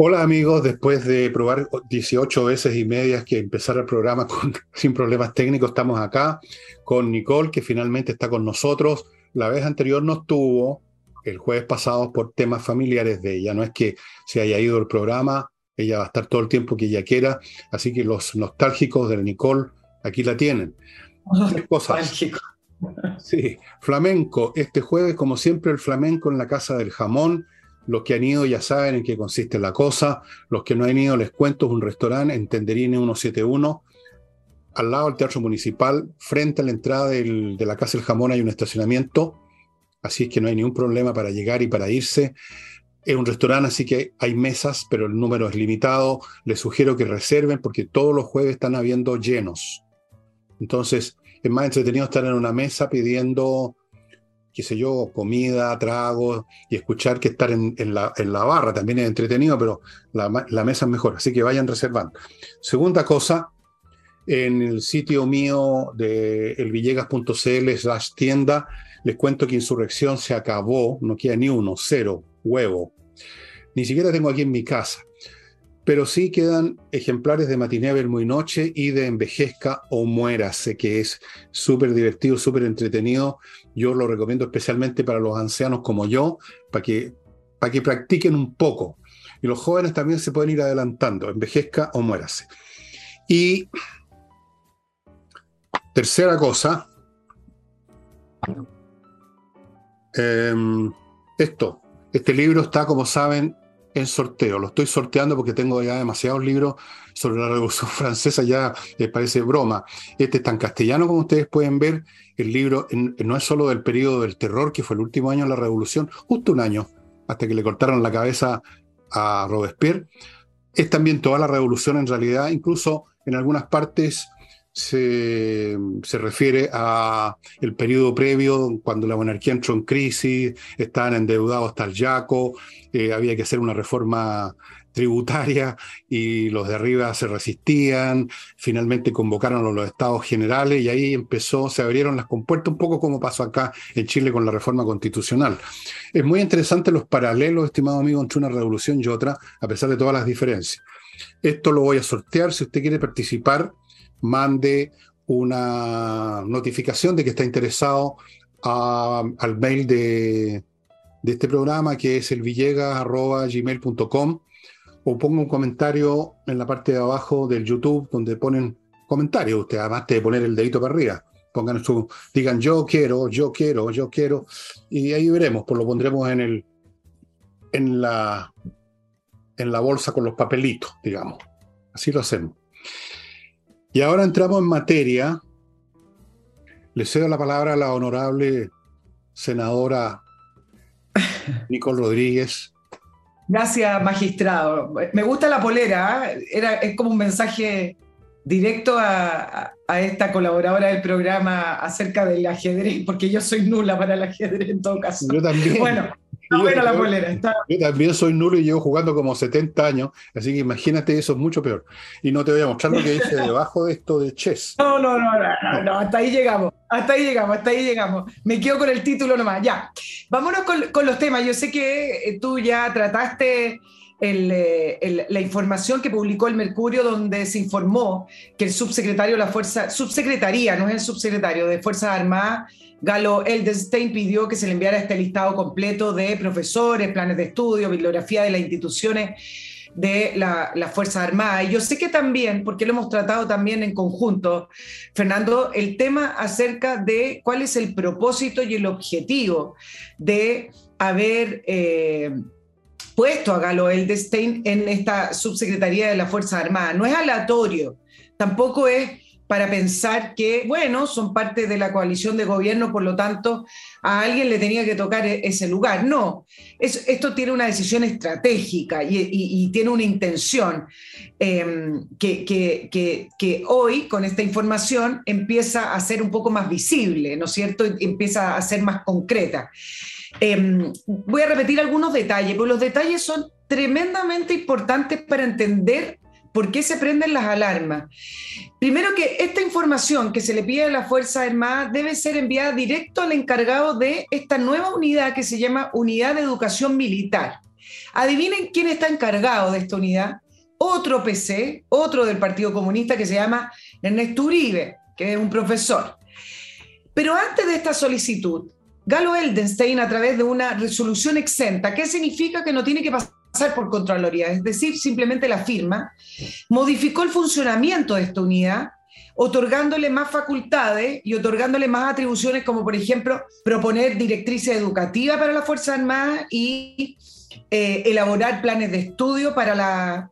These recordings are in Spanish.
Hola amigos, después de probar 18 veces y medias que empezar el programa con, sin problemas técnicos, estamos acá con Nicole, que finalmente está con nosotros. La vez anterior no estuvo, el jueves pasado, por temas familiares de ella. No es que se haya ido el programa, ella va a estar todo el tiempo que ella quiera, así que los nostálgicos de Nicole aquí la tienen. Cosas. Sí, flamenco. Este jueves, como siempre, el flamenco en la Casa del Jamón los que han ido ya saben en qué consiste la cosa. Los que no han ido les cuento, es un restaurante en Tenderine 171, al lado del Teatro Municipal, frente a la entrada de la Casa del Jamón hay un estacionamiento, así es que no hay ningún problema para llegar y para irse. Es un restaurante, así que hay mesas, pero el número es limitado. Les sugiero que reserven porque todos los jueves están habiendo llenos. Entonces, es más entretenido estar en una mesa pidiendo qué sé yo, comida, trago y escuchar que estar en, la, barra también es entretenido, pero la, mesa es mejor, así que vayan reservando. Segunda cosa, en el sitio mío de elvillegas.cl slash tienda, les cuento que Insurrección se acabó, no queda ni uno, cero, huevo. Ni siquiera tengo aquí en mi casa pero sí quedan ejemplares de Matiné Muy Noche y de Envejezca o Muérase, que es súper divertido, súper entretenido. Yo lo recomiendo especialmente para los ancianos como yo, para que, para que practiquen un poco. Y los jóvenes también se pueden ir adelantando, Envejezca o Muérase. Y tercera cosa, em, esto, este libro está, como saben, en sorteo. Lo estoy sorteando porque tengo ya demasiados libros sobre la Revolución Francesa, ya les parece broma. Este está en castellano, como ustedes pueden ver. El libro no es solo del periodo del terror, que fue el último año de la Revolución, justo un año, hasta que le cortaron la cabeza a Robespierre. Es también toda la revolución en realidad, incluso en algunas partes se, refiere a el periodo previo, cuando la monarquía entró en crisis, estaban endeudados hasta el yaco, eh, había que hacer una reforma tributaria y los de arriba se resistían, finalmente convocaron a los estados generales y ahí empezó, se abrieron las compuertas, un poco como pasó acá en Chile con la reforma constitucional. Es muy interesante los paralelos, estimado amigo, entre una revolución y otra, a pesar de todas las diferencias. Esto lo voy a sortear, si usted quiere participar, mande una notificación de que está interesado al mail de, este programa, que es el villegas.gmail.com, o ponga un comentario en la parte de abajo del YouTube donde ponen comentarios. Usted, además de poner el dedito para arriba, pongan su, digan yo quiero, yo quiero, yo quiero, y ahí veremos, pues lo pondremos en el en la en la bolsa con los papelitos, digamos. Así lo hacemos. Y ahora entramos en materia. Le cedo la palabra a la honorable senadora Nicole Rodríguez. Gracias, magistrado. Me gusta la polera, ¿eh? Era, es como un mensaje directo a, esta colaboradora del programa acerca del ajedrez, porque yo soy nula para el ajedrez en todo caso. Yo también. Bueno, buena la polera. Yo también soy nulo y llevo jugando como 70 años, así que imagínate, eso es mucho peor. Y no te voy a mostrar lo que dice debajo de esto de chess. No, no, no, no, no, hasta ahí llegamos, hasta ahí llegamos, hasta ahí llegamos. Me quedo con el título nomás, ya. Vámonos con, los temas. Yo sé que eh, tú ya trataste... Eh, la información que publicó el Mercurio, donde se informó que el subsecretario de la Fuerza, subsecretaría, no es el subsecretario de Fuerzas Armadas, Galo Eldenstein pidió que se le enviara este listado completo de profesores, planes de estudio, bibliografía de las instituciones de la, la Fuerza Armada. Y yo sé que también, porque lo hemos tratado también en conjunto, Fernando, el tema acerca de cuál es el propósito y el objetivo de haber eh, puesto a Galo Eldenstein en esta subsecretaría de la Fuerza Armada. No es aleatorio, tampoco es para pensar que, bueno, son parte de la coalición de gobierno, por lo tanto, a alguien le tenía que tocar e-, ese lugar. No, esto tiene una decisión estratégica y, tiene una intención em, que, hoy, con esta información, empieza a ser un poco más visible, ¿no es cierto? Empieza a ser más concreta. Em, voy a repetir algunos detalles, porque los detalles son tremendamente importantes para entender ¿Por qué se prenden las alarmas? Primero que esta información que se le pide a la Fuerza Armada debe ser enviada directo al encargado de esta nueva unidad que se llama Unidad de Educación Militar. Adivinen quién está encargado de esta unidad. Otro PC, otro del Partido Comunista que se llama Ernesto Uribe, que es un profesor. Pero antes de esta solicitud, Galo Eldenstein, a través de una resolución exenta, ¿qué significa que no tiene que pasar por Contraloría, es decir, simplemente la firma, modificó el funcionamiento de esta unidad, otorgándole más facultades y otorgándole más atribuciones, como por ejemplo proponer directrices educativas para la Fuerza Armada y eh, elaborar planes de estudio para la,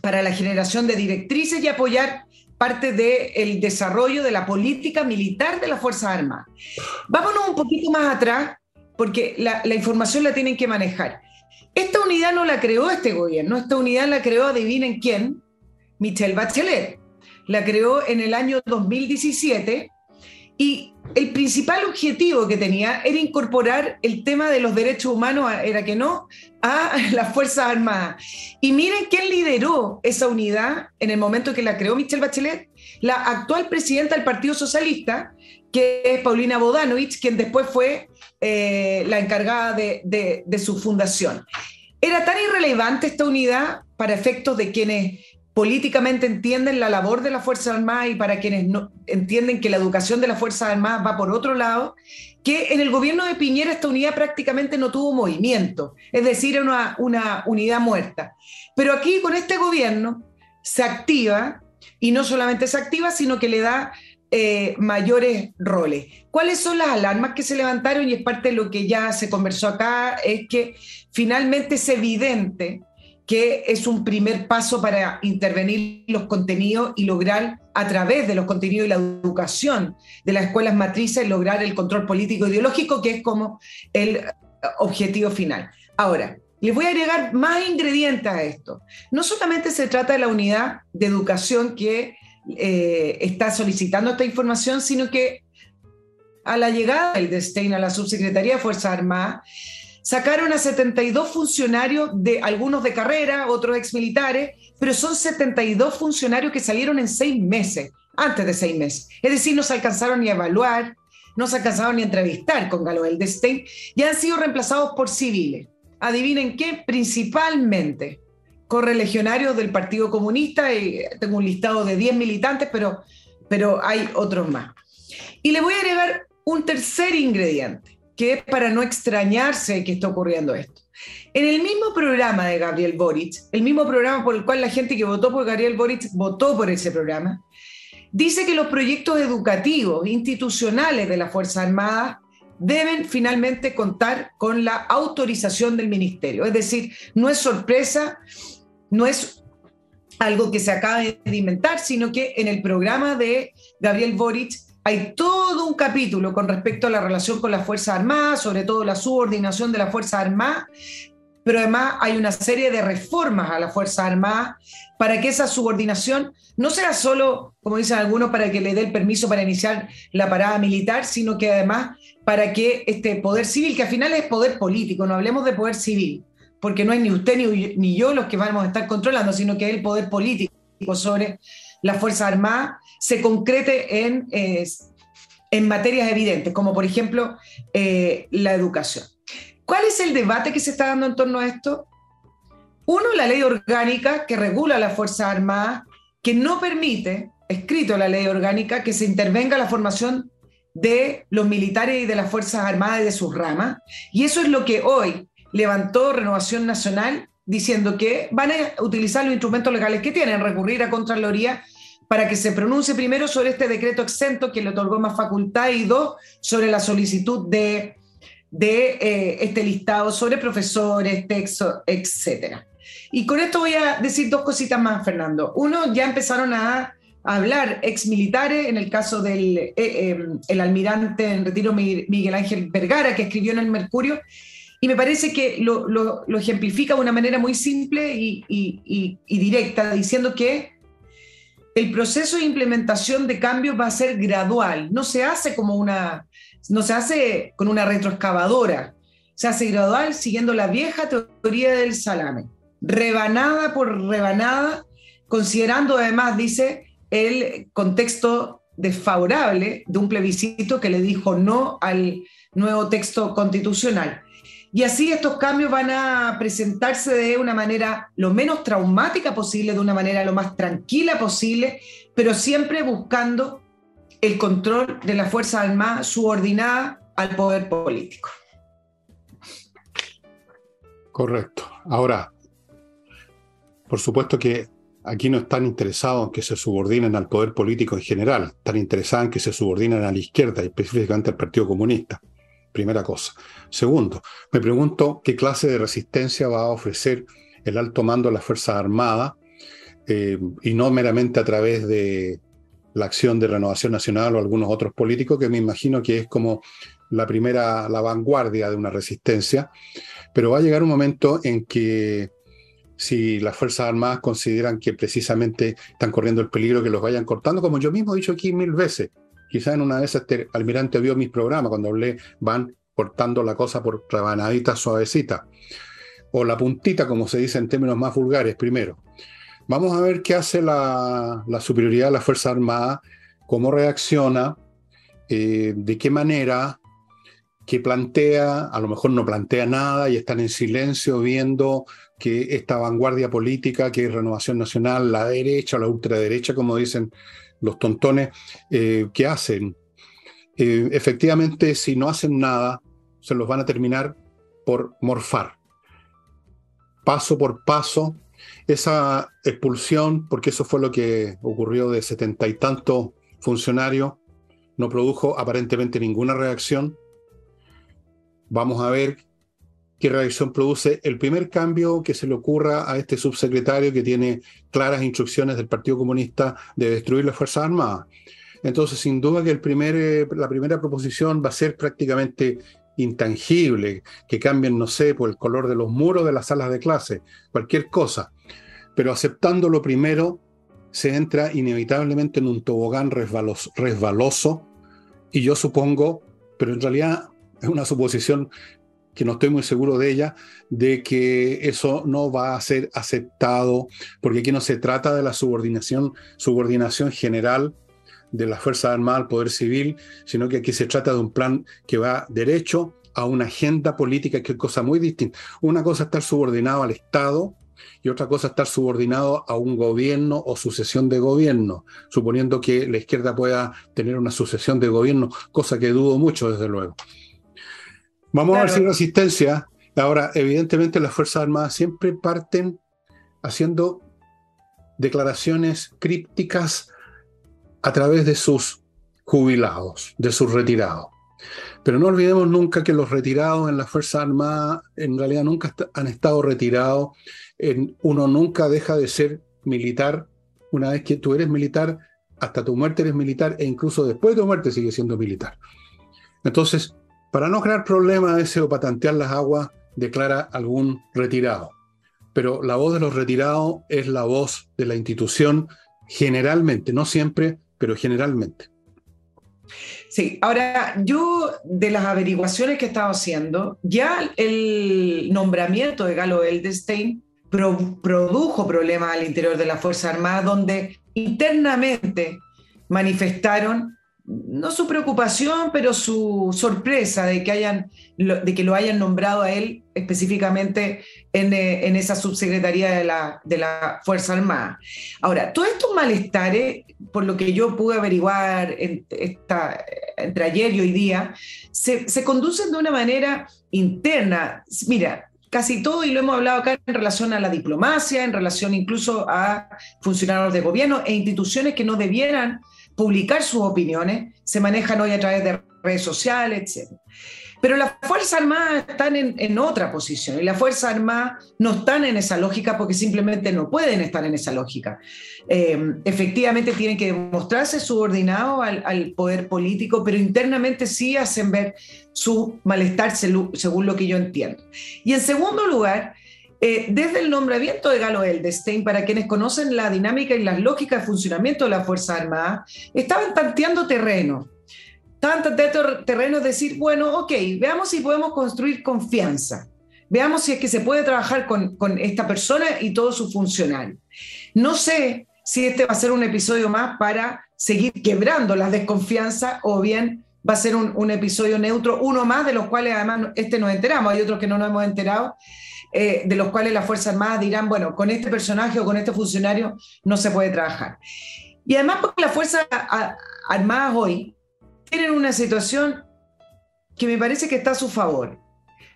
para la generación de directrices y apoyar parte del desarrollo de la política militar de las Fuerzas Armadas. Vámonos un poquito más atrás, porque la, la información la tienen que manejar. Esta unidad no la creó este gobierno, esta unidad la creó, adivinen quién, Michelle Bachelet. La creó en el año 2017 y el principal objetivo que tenía era incorporar el tema de los derechos humanos, era que no, a las Fuerzas Armadas. Y miren quién lideró esa unidad en el momento que la creó Michelle Bachelet, la actual presidenta del Partido Socialista, que es Paulina Bodanovich, quien después fue eh, la encargada de, su fundación. Era tan irrelevante esta unidad para efectos de quienes políticamente entienden la labor de la Fuerza Armada y para quienes no, entienden que la educación de la Fuerza Armada va por otro lado, que en el gobierno de Piñera esta unidad prácticamente no tuvo movimiento, es decir, una unidad muerta. Pero aquí con este gobierno se activa, y no solamente se activa, sino que le da eh, mayores roles. ¿Cuáles son las alarmas que se levantaron? Y es parte de lo que ya se conversó acá, es que finalmente es evidente que es un primer paso para intervenir los contenidos y lograr a través de los contenidos y la educación de las escuelas matrices, lograr el control político ideológico, que es como el objetivo final. Ahora, les voy a agregar más ingredientes a esto. No solamente se trata de la unidad de educación que eh, está solicitando esta información, sino que a la llegada del Destein a la Subsecretaría de Fuerzas Armadas, sacaron a 72 funcionarios, de algunos de carrera, otros exmilitares, pero son 72 funcionarios que salieron en seis meses, antes de seis meses. Es decir, no se alcanzaron ni a evaluar, no se alcanzaron ni a entrevistar con Galo Destein y han sido reemplazados por civiles. Adivinen qué, principalmente correligionarios del Partido Comunista, y tengo un listado de 10 militantes, pero, pero hay otros más. Y le voy a agregar un tercer ingrediente, que es para no extrañarse que está ocurriendo esto. En el mismo programa de Gabriel Boric, el mismo programa por el cual la gente que votó por Gabriel Boric votó por ese programa, dice que los proyectos educativos, institucionales de las Fuerzas Armadas deben finalmente contar con la autorización del ministerio. Es decir, no es sorpresa no es algo que se acaba de inventar, sino que en el programa de Gabriel Boric hay todo un capítulo con respecto a la relación con las Fuerzas Armadas, sobre todo la subordinación de las Fuerzas Armadas, pero además hay una serie de reformas a las Fuerzas Armadas para que esa subordinación no sea solo, como dicen algunos, para que le dé el permiso para iniciar la parada militar, sino que además para que este poder civil, que al final es poder político, no hablemos de poder civil, porque no es ni usted ni, yo los que vamos a estar controlando, sino que el poder político sobre la Fuerza Armada se concrete en, en materias evidentes, como por ejemplo eh, la educación. ¿Cuál es el debate que se está dando en torno a esto? Uno, la ley orgánica que regula la Fuerza Armada, que no permite, escrito la ley orgánica, que se intervenga la formación de los militares y de las Fuerzas Armadas y de sus ramas. Y eso es lo que hoy levantó Renovación Nacional diciendo que van a utilizar los instrumentos legales que tienen, recurrir a Contraloría para que se pronuncie primero sobre este decreto exento que le otorgó más facultad y dos, sobre la solicitud de, de eh, este listado sobre profesores, textos, etc. Y con esto voy a decir dos cositas más, Fernando. Uno, ya empezaron a, hablar ex militares, en el caso del eh, eh, el almirante en retiro Miguel Ángel Vergara, que escribió en el Mercurio, y me parece que lo, lo, ejemplifica de una manera muy simple y, y, y, directa, diciendo que el proceso de implementación de cambios va a ser gradual, no se hace como una, no se hace con una retroexcavadora, se hace gradual siguiendo la vieja teoría del salame, rebanada por rebanada, considerando además, dice, el contexto desfavorable de un plebiscito que le dijo no al nuevo texto constitucional. Y así estos cambios van a presentarse de una manera lo menos traumática posible, de una manera lo más tranquila posible, pero siempre buscando el control de la Fuerza Armada subordinada al poder político. Correcto. Ahora, por supuesto que aquí no están interesados en que se subordinen al poder político en general, están interesados en que se subordinen a la izquierda, específicamente al Partido Comunista. Primera cosa. Segundo, me pregunto qué clase de resistencia va a ofrecer el alto mando de las Fuerzas Armadas eh, y no meramente a través de la acción de Renovación Nacional o algunos otros políticos, que me imagino que es como la primera, la vanguardia de una resistencia, pero va a llegar un momento en que si las Fuerzas Armadas consideran que precisamente están corriendo el peligro que los vayan cortando, como yo mismo he dicho aquí mil veces, quizás en una de esas este almirante vio mis programas, cuando hablé, van cortando la cosa por rebanaditas suavecitas, o la puntita, como se dice en términos más vulgares, primero. Vamos a ver qué hace la, superioridad de la Fuerza Armada, cómo reacciona, eh, de qué manera, qué plantea, a lo mejor no plantea nada y están en silencio viendo que esta vanguardia política, que es Renovación Nacional, la derecha la ultraderecha, como dicen los tontones, eh, ¿qué hacen? Eh, efectivamente, si no hacen nada, se los van a terminar por morfar. Paso por paso, esa expulsión, porque eso fue lo que ocurrió de setenta y tantos funcionarios, no produjo aparentemente ninguna reacción. Vamos a ver qué reacción produce el primer cambio que se le ocurra a este subsecretario que tiene claras instrucciones del Partido Comunista de destruir las Fuerzas Armadas. Entonces, sin duda que el primer, eh, la primera proposición va a ser prácticamente intangible, que cambien, no sé, por el color de los muros de las salas de clase, cualquier cosa. Pero aceptando lo primero, se entra inevitablemente en un tobogán resbaloso y yo supongo, pero en realidad es una suposición que no estoy muy seguro de ella, de que eso no va a ser aceptado, porque aquí no se trata de la subordinación, subordinación general de las Fuerzas Armadas al Poder Civil, sino que aquí se trata de un plan que va derecho a una agenda política, que es cosa muy distinta. Una cosa es estar subordinado al Estado y otra cosa es estar subordinado a un gobierno o sucesión de gobierno, suponiendo que la izquierda pueda tener una sucesión de gobierno, cosa que dudo mucho, desde luego. Vamos a ver si resistencia. Ahora, evidentemente las Fuerzas Armadas siempre parten haciendo declaraciones crípticas a través de sus jubilados, de sus retirados. Pero no olvidemos nunca que los retirados en las Fuerzas Armadas en realidad nunca han estado retirados. uno nunca deja de ser militar. Una vez que tú eres militar, hasta tu muerte eres militar e incluso después de tu muerte sigue siendo militar. Entonces, para no crear problemas ese o patantear las aguas, declara algún retirado. Pero la voz de los retirados es la voz de la institución generalmente, no siempre, pero generalmente. Sí, ahora yo de las averiguaciones que he estado haciendo, ya el nombramiento de Galo Eldestein produjo problemas al interior de la Fuerza Armada, donde internamente manifestaron no su preocupación, pero su sorpresa de que, hayan, de que lo hayan nombrado a él específicamente en, eh, esa subsecretaría de la, de la, Fuerza Armada. Ahora, todos estos malestares, por lo que yo pude averiguar entre ayer y hoy día, se, se conducen de una manera interna. Mira, casi todo, y lo hemos hablado acá en relación a la diplomacia, en relación incluso a funcionarios de gobierno e instituciones que no debieran publicar sus opiniones, se manejan hoy a través de redes sociales, etc. Pero las Fuerzas Armadas están en, otra posición y las Fuerzas Armadas no están en esa lógica porque simplemente no pueden estar en esa lógica. Eh, efectivamente tienen que demostrarse subordinados al, poder político, pero internamente sí hacen ver su malestar según lo que yo entiendo. Y en segundo lugar, eh, desde el nombramiento de Galo Eldestein, para quienes conocen la dinámica y las lógicas de funcionamiento de la Fuerza Armada, estaban tanteando terreno. Estaban tanteando terreno, es decir, bueno, ok, veamos si podemos construir confianza. veamos si es que se puede trabajar con, esta persona y todos sus funcionarios. No sé si este va a ser un episodio más para seguir quebrando la desconfianza o bien va a ser un, episodio neutro, uno más de los cuales además este nos enteramos, hay otros que no nos hemos enterado, eh, de los cuales las Fuerzas Armadas dirán, bueno, con este personaje o con este funcionario no se puede trabajar. Y además porque las Fuerzas Armadas hoy tienen una situación que me parece que está a su favor.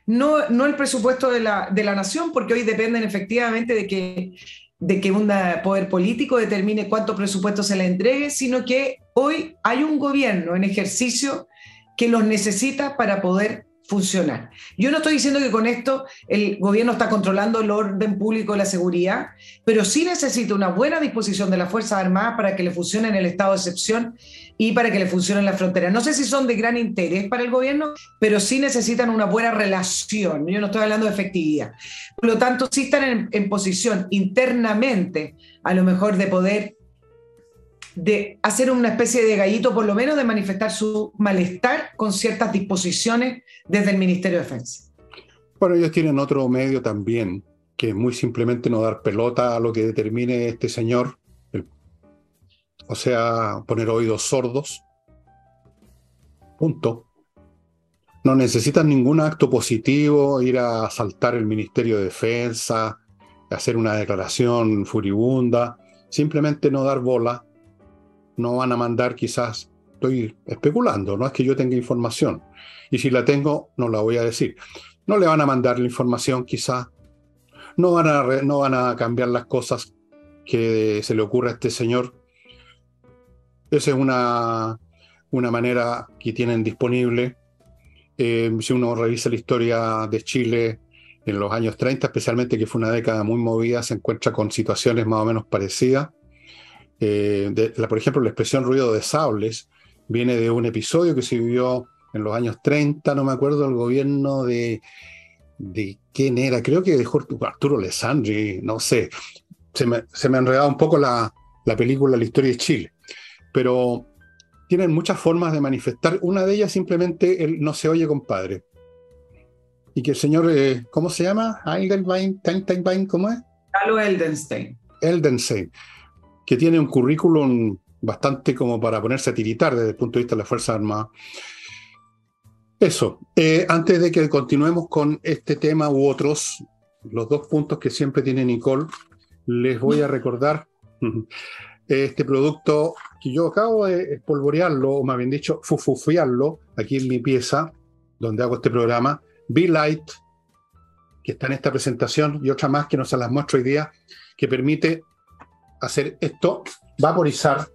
No, no el presupuesto de la, de la nación, porque hoy dependen efectivamente de que de que un poder político determine cuánto presupuesto se le entregue, sino que hoy hay un gobierno en ejercicio que los necesita para poder funcionar. Yo no estoy diciendo que con esto el gobierno está controlando el orden público y la seguridad, pero sí necesita una buena disposición de las Fuerzas Armadas para que le funcione en el estado de excepción y para que le funcione en la frontera. No sé si son de gran interés para el gobierno, pero sí necesitan una buena relación. Yo no estoy hablando de efectividad. Por lo tanto, sí están en, en posición internamente, a lo mejor, de poder de hacer una especie de gallito, por lo menos de manifestar su malestar con ciertas disposiciones desde el Ministerio de Defensa. Bueno, ellos tienen otro medio también, que es muy simplemente no dar pelota a lo que determine este señor, o sea, poner oídos sordos. Punto. No necesitan ningún acto positivo, ir a asaltar el Ministerio de Defensa, hacer una declaración furibunda, simplemente no dar bola no van a mandar quizás, estoy especulando, no es que yo tenga información. Y si la tengo, no la voy a decir. No le van a mandar la información quizás, no van a, no van a cambiar las cosas que se le ocurra a este señor. Esa es una, una manera que tienen disponible. Eh, si uno revisa la historia de Chile en los años 30, especialmente que fue una década muy movida, se encuentra con situaciones más o menos parecidas. Eh, por ejemplo, la expresión ruido de sables viene de un episodio que se vivió en los años 30, no me acuerdo, el gobierno de, de quién era, creo que de Arturo Alessandri, no sé, se me, se me ha enredado un poco la, la película La historia de Chile, pero tienen muchas formas de manifestar, una de ellas simplemente el no se oye compadre. Y que el señor, eh, ¿cómo se llama? Eldenstein, ¿cómo es? Carlo Eldenstein. Eldenstein que tiene un currículum bastante como para ponerse a tiritar desde el punto de vista de la Fuerza Armada. Eso, eh, antes de que continuemos con este tema u otros, los dos puntos que siempre tiene Nicole, les voy a recordar este producto que yo acabo de espolvorearlo, o más bien dicho, fufufiarlo aquí en mi pieza, donde hago este programa, Be Light, que está en esta presentación, y otra más que no se las muestro hoy día, que permite hacer esto, vaporizar,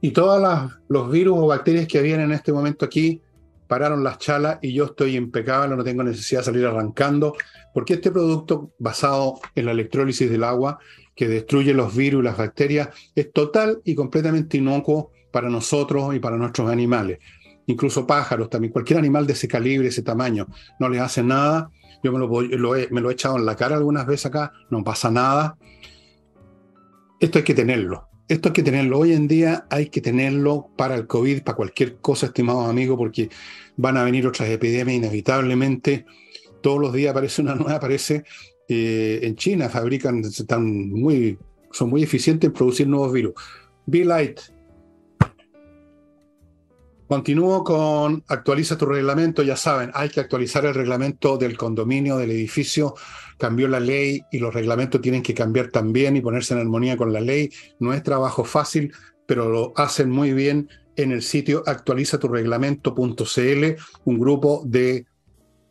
y todos los virus o bacterias que habían en este momento aquí pararon las chalas y yo estoy impecable, no tengo necesidad de salir arrancando, porque este producto basado en la electrólisis del agua, que destruye los virus y las bacterias, es total y completamente inocuo para nosotros y para nuestros animales. Incluso pájaros también, cualquier animal de ese calibre, ese tamaño, no les hace nada. Yo me lo, he, me lo he echado en la cara algunas veces acá, no pasa nada esto hay que tenerlo. Esto hay que tenerlo. Hoy en día hay que tenerlo para el COVID, para cualquier cosa, estimados amigos, porque van a venir otras epidemias inevitablemente. Todos los días aparece una nueva, aparece eh, en China, fabrican, están muy, son muy eficientes en producir nuevos virus. Be Light. Continúo con actualiza tu reglamento, ya saben, hay que actualizar el reglamento del condominio, del edificio, cambió la ley y los reglamentos tienen que cambiar también y ponerse en armonía con la ley. No es trabajo fácil, pero lo hacen muy bien en el sitio actualizaturreglamento.cl, un grupo de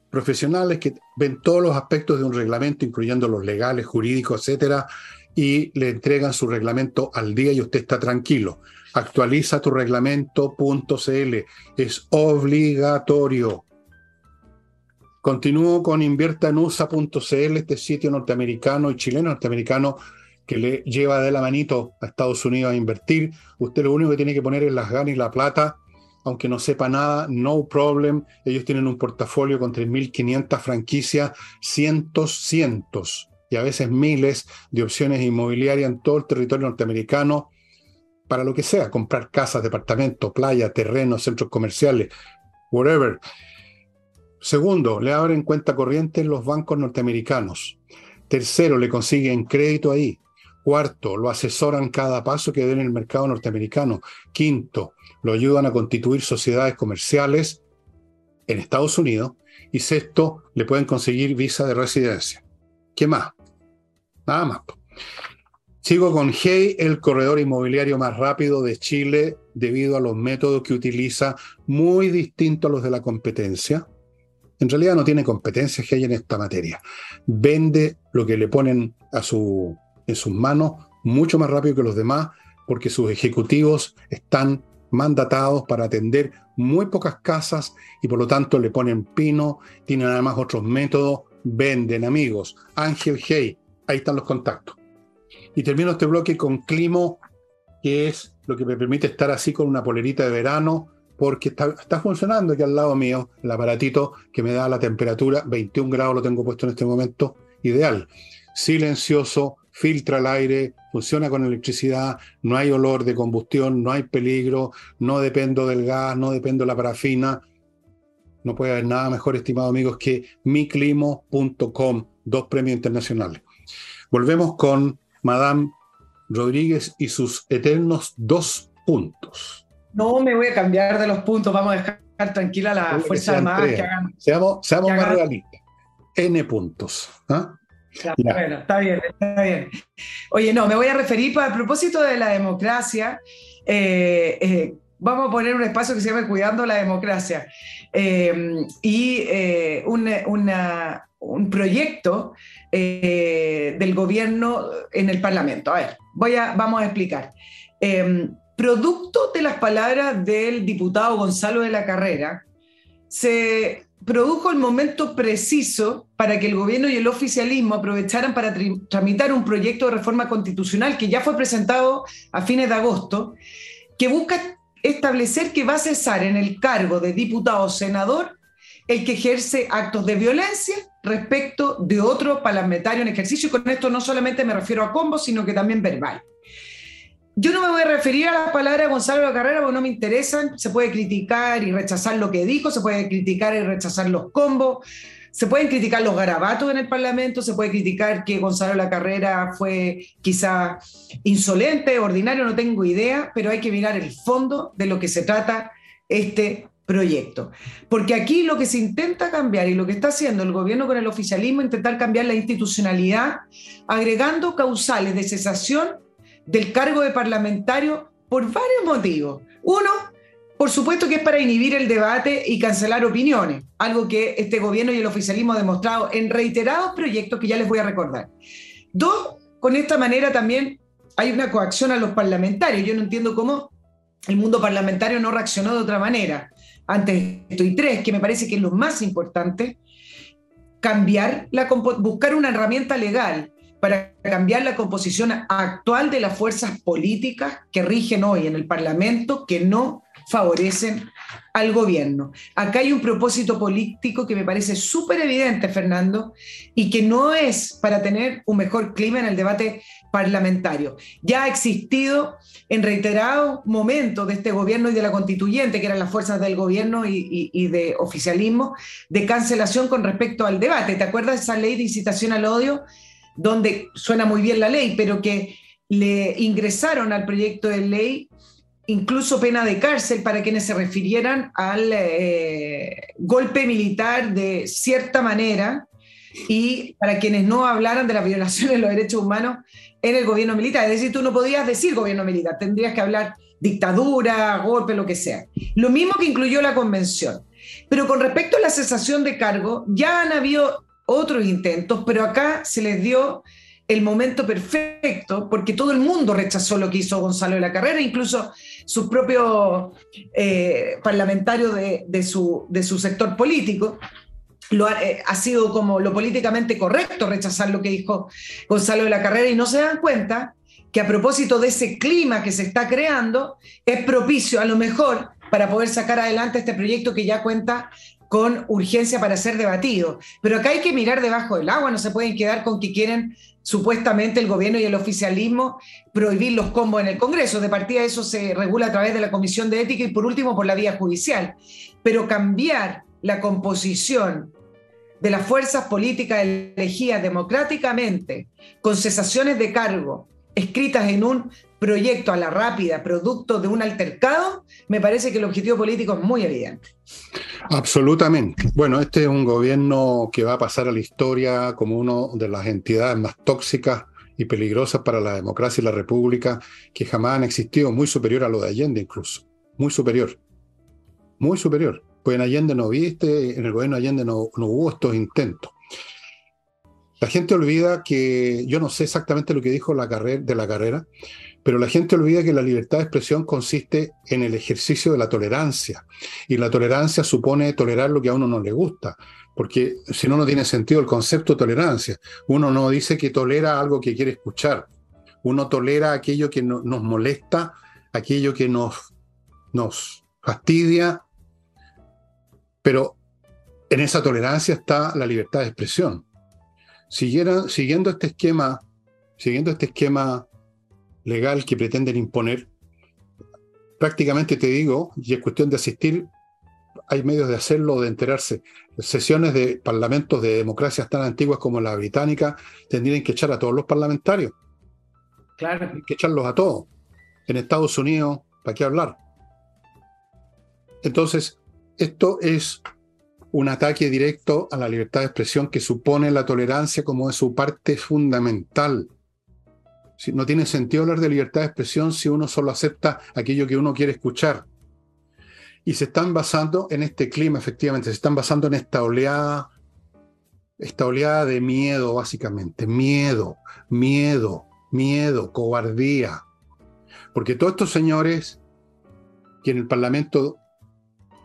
profesionales que ven todos los aspectos de un reglamento, incluyendo los legales, jurídicos, etcétera, y le entregan su reglamento al día y usted está tranquilo. Actualiza tu reglamento.cl. Es obligatorio. Continúo con inviertanusa.cl, este sitio norteamericano y chileno norteamericano que le lleva de la manito a Estados Unidos a invertir. Usted lo único que tiene que poner es las ganas y la plata, aunque no sepa nada, no problem. Ellos tienen un portafolio con 3.500 franquicias, cientos, cientos y a veces miles de opciones inmobiliarias en todo el territorio norteamericano para lo que sea, comprar casas, departamentos, playa, terrenos, centros comerciales, whatever. Segundo, le abren cuenta corriente en los bancos norteamericanos. Tercero, le consiguen crédito ahí. Cuarto, lo asesoran cada paso que den en el mercado norteamericano. Quinto, lo ayudan a constituir sociedades comerciales en Estados Unidos. Y sexto, le pueden conseguir visa de residencia. ¿Qué más? Nada más. Sigo con Hey, el corredor inmobiliario más rápido de Chile debido a los métodos que utiliza, muy distintos a los de la competencia. En realidad no tiene competencia Hey en esta materia. Vende lo que le ponen a su, en sus manos mucho más rápido que los demás porque sus ejecutivos están mandatados para atender muy pocas casas y por lo tanto le ponen pino, tienen además otros métodos, venden amigos. Ángel Hey, ahí están los contactos. Y termino este bloque con Climo, que es lo que me permite estar así con una polerita de verano, porque está, funcionando aquí al lado mío el aparatito que me da la temperatura, 21 grados lo tengo puesto en este momento, ideal. Silencioso, filtra el aire, funciona con electricidad, no hay olor de combustión, no hay peligro, no dependo del gas, no dependo de la parafina. No puede haber nada mejor, estimados amigos, que miclimo.com, dos premios internacionales. Volvemos con Madame Rodríguez y sus eternos dos puntos. No me voy a cambiar de los puntos, vamos a dejar tranquila la fuerza armada que hagan. Seamos, seamos más realistas. N puntos. ¿ah? Bueno, está bien, está bien. Oye, no, me voy a referir para, a propósito de la democracia. Eh, eh, vamos a poner un espacio que se llame Cuidando la Democracia. Eh, y un proyecto eh, del gobierno en el Parlamento. A ver, voy a, vamos a explicar. Em, producto de las palabras del diputado Gonzalo de la Carrera, se produjo el momento preciso para que el gobierno y el oficialismo aprovecharan para tramitar un proyecto de reforma constitucional que ya fue presentado a fines de agosto, que busca establecer que va a cesar en el cargo de diputado o senador el que ejerce actos de violencia respecto de otro parlamentario en ejercicio. Y con esto no solamente me refiero a combos, sino que también verbal. Yo no me voy a referir a las palabras de Gonzalo Carrera porque no me interesan. Se puede criticar y rechazar lo que dijo, se puede criticar y rechazar los combos, se pueden criticar los garabatos en el Parlamento, se puede criticar que Gonzalo la Carrera fue quizá insolente, ordinario, no tengo idea, pero hay que mirar el fondo de lo que se trata este proyecto. Porque aquí lo que se intenta cambiar y lo que está haciendo el gobierno con el oficialismo intentar cambiar la institucionalidad, agregando causales de cesación del cargo de parlamentario por varios motivos. Uno, por supuesto que es para inhibir el debate y cancelar opiniones, algo que este gobierno y el oficialismo han demostrado en reiterados proyectos que ya les voy a recordar. Dos, con esta manera también hay una coacción a los parlamentarios. Yo no entiendo cómo el mundo parlamentario no reaccionó de otra manera ante esto. Y tres, que me parece que es lo más importante, cambiar la, buscar una herramienta legal para cambiar la composición actual de las fuerzas políticas que rigen hoy en el Parlamento, que no favorecen al gobierno. Acá hay un propósito político que me parece súper evidente, Fernando, y que no es para tener un mejor clima en el debate parlamentario. Ya ha existido en reiterados momentos de este gobierno y de la constituyente, que eran las fuerzas del gobierno y, de oficialismo, de cancelación con respecto al debate. ¿Te acuerdas de esa ley de incitación al odio? Donde suena muy bien la ley, pero que le ingresaron al proyecto de ley incluso pena de cárcel para quienes se refirieran al eh, golpe militar de cierta manera y para quienes no hablaran de las violaciones de los derechos humanos en el gobierno militar. Es decir, tú no podías decir gobierno militar, tendrías que hablar dictadura, golpe, lo que sea. Lo mismo que incluyó la convención. Pero con respecto a la cesación de cargo, ya han habido otros intentos, pero acá se les dio el momento perfecto, porque todo el mundo rechazó lo que hizo Gonzalo de la Carrera, incluso sus propios eh, parlamentarios de, su, de su sector político. Lo ha, eh, ha, sido como lo políticamente correcto rechazar lo que dijo Gonzalo de la Carrera y no se dan cuenta que a propósito de ese clima que se está creando, es propicio a lo mejor para poder sacar adelante este proyecto que ya cuenta con urgencia para ser debatido. Pero acá hay que mirar debajo del agua, no se pueden quedar con que quieren supuestamente el gobierno y el oficialismo prohibir los combos en el Congreso. De partida eso se regula a través de la Comisión de Ética y por último por la vía judicial. Pero cambiar la composición de las fuerzas políticas elegidas democráticamente, con cesaciones de cargo, escritas en un proyecto a la rápida, producto de un altercado, me parece que el objetivo político es muy evidente. Absolutamente. Bueno, este es un gobierno que va a pasar a la historia como una de las entidades más tóxicas y peligrosas para la democracia y la república que jamás han existido, muy superior a lo de Allende incluso, muy superior, muy superior. Pues en Allende no viste, en el gobierno de Allende no, no hubo estos intentos. La gente olvida que, yo no sé exactamente lo que dijo la carrera, de la carrera, pero la gente olvida que la libertad de expresión consiste en el ejercicio de la tolerancia. Y la tolerancia supone tolerar lo que a uno no le gusta porque si no, no tiene sentido el concepto de tolerancia. Uno no dice que tolera algo que quiere escuchar, uno tolera aquello que nos molesta, aquello que nos, nos fastidia, pero en esa tolerancia está la libertad de expresión. siguiendo este esquema, siguiendo este esquema legal que pretenden imponer, prácticamente te digo, y es cuestión de asistir, hay medios de hacerlo, de enterarse. Sesiones de parlamentos de democracias tan antiguas como la británica tendrían que echar a todos los parlamentarios. Claro. Hay que echarlos a todos. En Estados Unidos, ¿para qué hablar? Entonces, esto es un ataque directo a la libertad de expresión que supone la tolerancia como es su parte fundamental. No tiene sentido hablar de libertad de expresión si uno solo acepta aquello que uno quiere escuchar y se están basando en este clima, efectivamente, se están basando en esta oleada, esta oleada de miedo, básicamente. Miedo, miedo, miedo, cobardía. Porque todos estos señores que en el Parlamento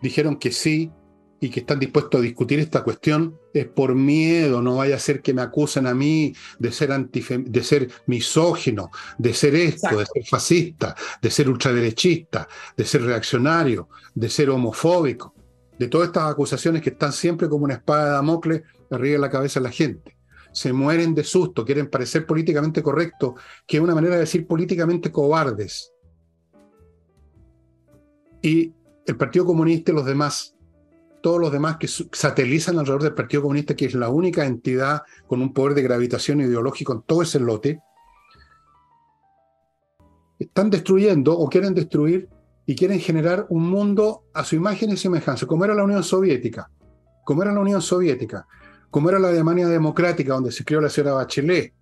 dijeron que sí y que están dispuestos a discutir esta cuestión es por miedo, no vaya a ser que me acusen a mí de ser, de ser misógino, de ser esto, de ser fascista, de ser ultraderechista, de ser reaccionario, de ser homofóbico, de todas estas acusaciones que están siempre como una espada de Damocles arriba de la cabeza de la gente. Se mueren de susto, quieren parecer políticamente correctos, que es una manera de decir políticamente cobardes. Y el Partido Comunista y los demás todos los demás que satelizan alrededor del Partido Comunista, que es la única entidad con un poder de gravitación ideológico en todo ese lote, están destruyendo o quieren destruir y quieren generar un mundo a su imagen y semejanza, como era la Unión Soviética, como era la Unión Soviética, como era la Alemania democrática, donde se creó la señora Bachelet.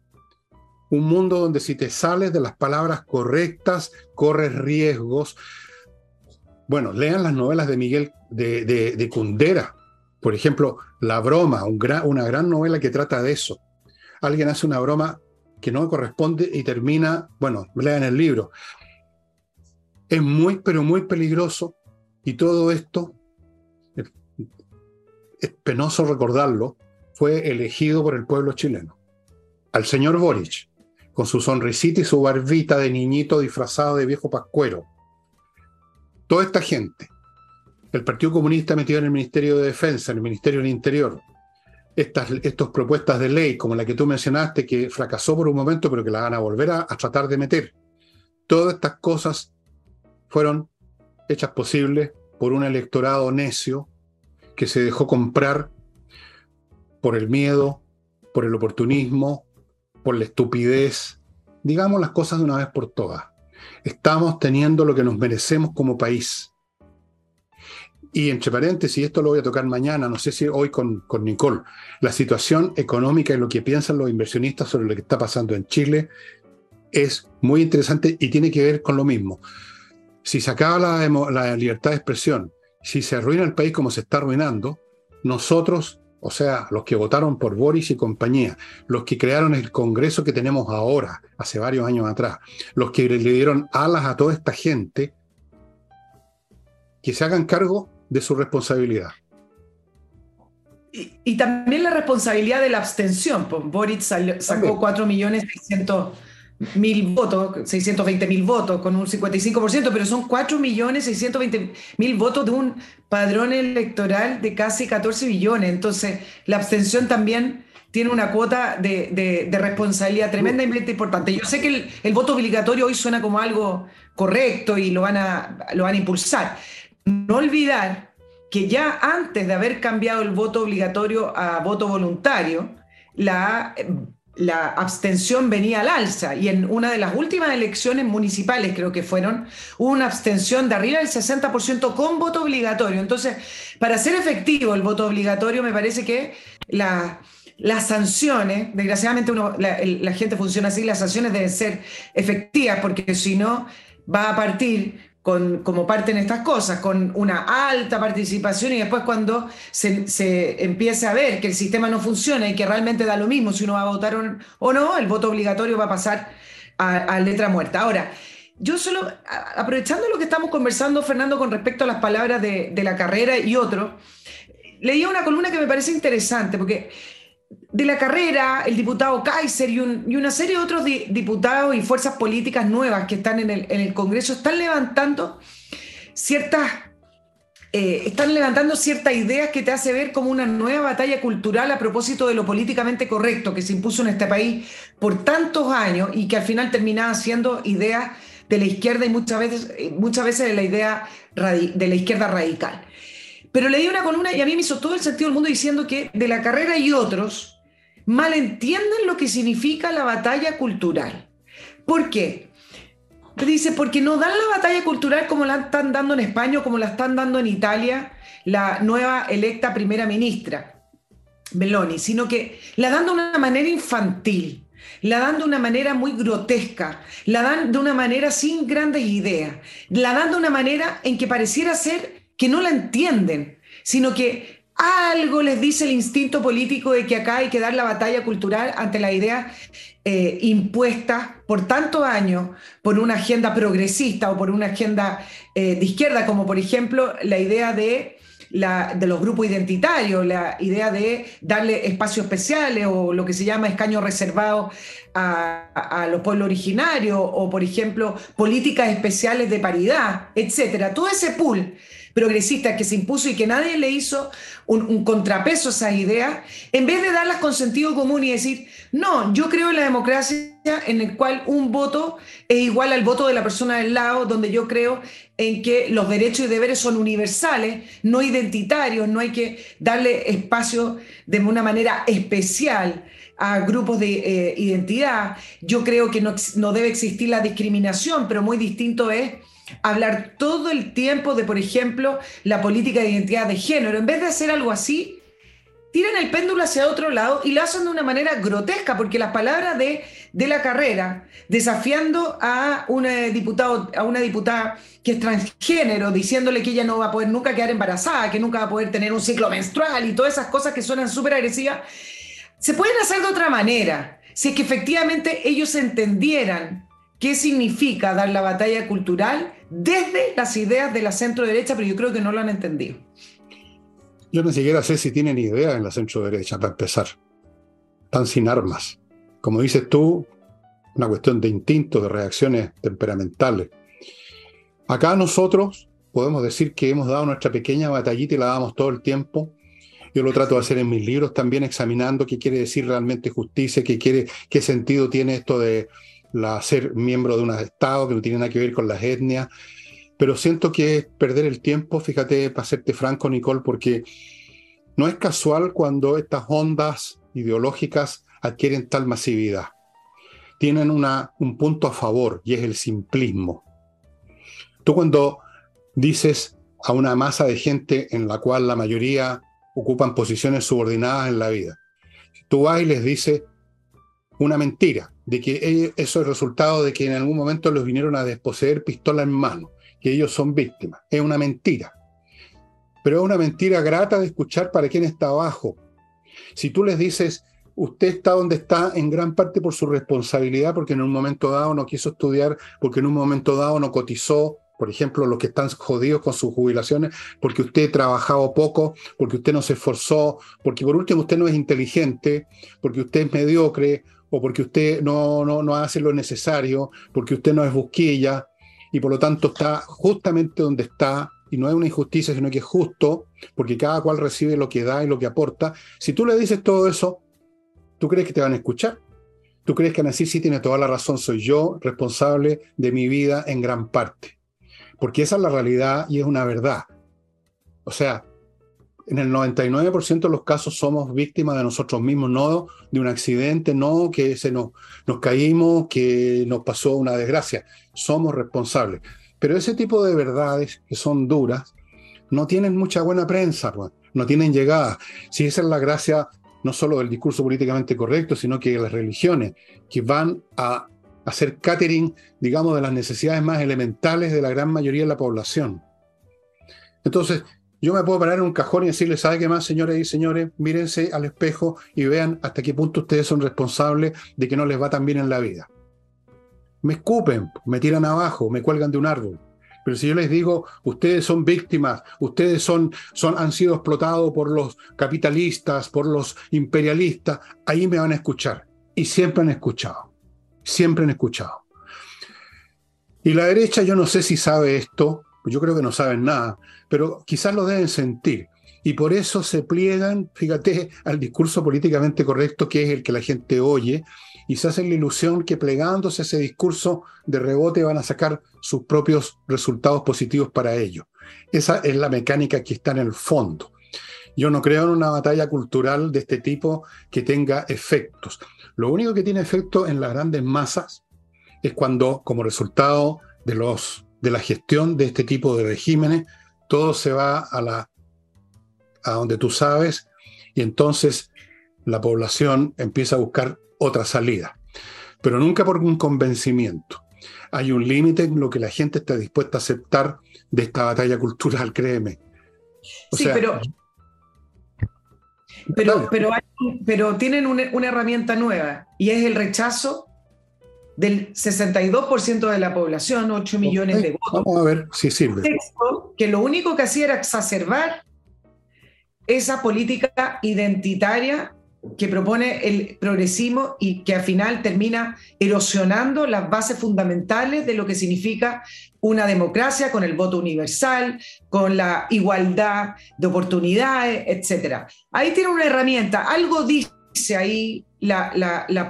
Un mundo donde si te sales de las palabras correctas, corres riesgos, bueno, lean las novelas de Miguel de, de, Kundera. Por ejemplo, La Broma, una gran novela que trata de eso. Alguien hace una broma que no corresponde y termina, bueno, lean el libro. Es muy, pero muy peligroso y todo esto, es penoso recordarlo, fue elegido por el pueblo chileno. Al señor Boric, con su sonrisita y su barbita de niñito disfrazado de viejo pascuero toda esta gente, el Partido Comunista metido en el Ministerio de Defensa, en el Ministerio del Interior, estas, estas propuestas de ley como la que tú mencionaste, que fracasó por un momento, pero que la van a volver a, a tratar de meter, todas estas cosas fueron hechas posibles por un electorado necio que se dejó comprar por el miedo, por el oportunismo, por la estupidez. Digamos las cosas de una vez por todas estamos teniendo lo que nos merecemos como país. Y entre paréntesis, esto lo voy a tocar mañana, no sé si hoy con, con Nicole, la situación económica y lo que piensan los inversionistas sobre lo que está pasando en Chile es muy interesante y tiene que ver con lo mismo. Si se acaba la, la libertad de expresión, si se arruina el país como se está arruinando, nosotros o sea, los que votaron por Boris y compañía, los que crearon el Congreso que tenemos ahora, hace varios años atrás, los que le dieron alas a toda esta gente, que se hagan cargo de su responsabilidad. Y, también la responsabilidad de la abstención. Boris sacó 4 millones mil votos, 620 mil votos, con un 55%, pero son 4 millones 620 mil votos de un padrón electoral de casi 14 billones. Entonces, la abstención también tiene una cuota de, responsabilidad tremendamente importante. Yo sé que el, voto obligatorio hoy suena como algo correcto y lo van, a, lo van a impulsar. No olvidar que ya antes de haber cambiado el voto obligatorio a voto voluntario, la, la abstención venía al alza y en una de las últimas elecciones municipales, creo que fueron, hubo una abstención de arriba del 60% con voto obligatorio. Entonces, para ser efectivo el voto obligatorio, me parece que la, las sanciones, desgraciadamente la gente funciona así, las sanciones deben ser efectivas porque si no va a partir como parten estas cosas, con una alta participación y después cuando se, se empiece a ver que el sistema no funciona y que realmente da lo mismo si uno va a votar o, no, el voto obligatorio va a pasar a, letra muerta. Ahora, yo solo, aprovechando lo que estamos conversando, Fernando, con respecto a las palabras de, de la carrera y otro, leía una columna que me parece interesante, porque de la carrera, el diputado Kaiser y, una serie de otros diputados y fuerzas políticas nuevas que están en el, Congreso están levantando ciertas, eh, están levantando ciertas ideas que te hace ver como una nueva batalla cultural a propósito de lo políticamente correcto que se impuso en este país por tantos años y que al final terminaba siendo ideas de la izquierda y muchas veces, muchas veces de la idea de la izquierda radical. Pero leí una columna y a mí me hizo todo el sentido del mundo diciendo que de la carrera y otros malentienden lo que significa la batalla cultural. ¿Por qué? Dice, porque no dan la batalla cultural como la están dando en España o como la están dando en Italia la nueva electa primera ministra, Meloni, sino que la dan de una manera infantil, la dan de una manera muy grotesca, la dan de una manera sin grandes ideas, la dan de una manera en que pareciera ser que no la entienden, sino que algo les dice el instinto político de que acá hay que dar la batalla cultural ante la idea eh, impuesta por tantos años por una agenda progresista o por una agenda eh, de izquierda, como por ejemplo la idea de, la, de los grupos identitarios, la idea de darle espacios especiales o lo que se llama escaños reservados a, a, los pueblos originarios o, por ejemplo, políticas especiales de paridad, etcétera. Todo ese pool progresista que se impuso y que nadie le hizo un, contrapeso a esas ideas, en vez de darlas con sentido común y decir, no, yo creo en la democracia en el cual un voto es igual al voto de la persona del lado, donde yo creo en que los derechos y deberes son universales, no identitarios, no hay que darle espacio de una manera especial a grupos de eh, identidad. Yo creo que no, no debe existir la discriminación, pero muy distinto es hablar todo el tiempo de, por ejemplo, la política de identidad de género. En vez de hacer algo así, tiran el péndulo hacia otro lado y lo hacen de una manera grotesca, porque las palabras de, de la carrera, desafiando a una, diputado, a una diputada que es transgénero, diciéndole que ella no va a poder nunca quedar embarazada, que nunca va a poder tener un ciclo menstrual y todas esas cosas que suenan súper agresivas, se pueden hacer de otra manera. Si es que efectivamente ellos entendieran qué significa dar la batalla cultural desde las ideas de la centro derecha, pero yo creo que no lo han entendido. Yo ni siquiera sé si tienen idea en la centro derecha, para empezar. Están sin armas. Como dices tú, una cuestión de instinto, de reacciones temperamentales. Acá nosotros podemos decir que hemos dado nuestra pequeña batallita y la damos todo el tiempo. Yo lo trato de hacer en mis libros también, examinando qué quiere decir realmente justicia, qué, quiere, qué sentido tiene esto de, la, ser miembro de un Estado que no tiene nada que ver con las etnias, pero siento que es perder el tiempo, fíjate, para serte franco, Nicole, porque no es casual cuando estas ondas ideológicas adquieren tal masividad. Tienen una, un punto a favor y es el simplismo. Tú cuando dices a una masa de gente en la cual la mayoría ocupan posiciones subordinadas en la vida, tú vas y les dices una mentira, de que eso es resultado de que en algún momento los vinieron a desposeer pistola en mano, que ellos son víctimas. Es una mentira. Pero es una mentira grata de escuchar para quien está abajo. Si tú les dices, usted está donde está en gran parte por su responsabilidad, porque en un momento dado no quiso estudiar, porque en un momento dado no cotizó, por ejemplo, los que están jodidos con sus jubilaciones, porque usted trabajado poco, porque usted no se esforzó, porque por último usted no es inteligente, porque usted es mediocre, o porque usted no, no, no hace lo necesario, porque usted no es busquilla y por lo tanto está justamente donde está y no es una injusticia, sino que es justo, porque cada cual recibe lo que da y lo que aporta. Si tú le dices todo eso, ¿tú crees que te van a escuchar? ¿Tú crees que así sí tiene toda la razón? Soy yo responsable de mi vida en gran parte. Porque esa es la realidad y es una verdad. O sea, en el 99% de los casos somos víctimas de nosotros mismos, no de un accidente, no que se nos, nos caímos, que nos pasó una desgracia. Somos responsables. Pero ese tipo de verdades que son duras no tienen mucha buena prensa, pues, no tienen llegada. Si esa es la gracia no solo del discurso políticamente correcto, sino que las religiones que van a hacer catering, digamos, de las necesidades más elementales de la gran mayoría de la población. Entonces, yo me puedo parar en un cajón y decirle, ¿sabe qué más, señores y señores? Mírense al espejo y vean hasta qué punto ustedes son responsables de que no les va tan bien en la vida. Me escupen, me tiran abajo, me cuelgan de un árbol. Pero si yo les digo, ustedes son víctimas, ustedes son, son, han sido explotados por los capitalistas, por los imperialistas, ahí me van a escuchar. Y siempre han escuchado, siempre han escuchado. Y la derecha, yo no sé si sabe esto, yo creo que no saben nada, pero quizás lo deben sentir. Y por eso se pliegan, fíjate, al discurso políticamente correcto, que es el que la gente oye, y se hacen la ilusión que plegándose a ese discurso de rebote van a sacar sus propios resultados positivos para ellos. Esa es la mecánica que está en el fondo. Yo no creo en una batalla cultural de este tipo que tenga efectos. Lo único que tiene efecto en las grandes masas es cuando, como resultado de, los, de la gestión de este tipo de regímenes, todo se va a, la, a donde tú sabes y entonces la población empieza a buscar otra salida, pero nunca por un convencimiento. Hay un límite en lo que la gente está dispuesta a aceptar de esta batalla cultural, créeme. sí, pero, pero, pero, pero, tienen una, una, herramienta nueva y es el rechazo del 62% de la población, 8 millones de votos. Vamos a ver si sirve. Que lo único que hacía era exacerbar esa política identitaria que propone el progresismo y que al final termina erosionando las bases fundamentales de lo que significa una democracia con el voto universal, con la igualdad de oportunidades, etc. Ahí tiene una herramienta, algo dice ahí la, la,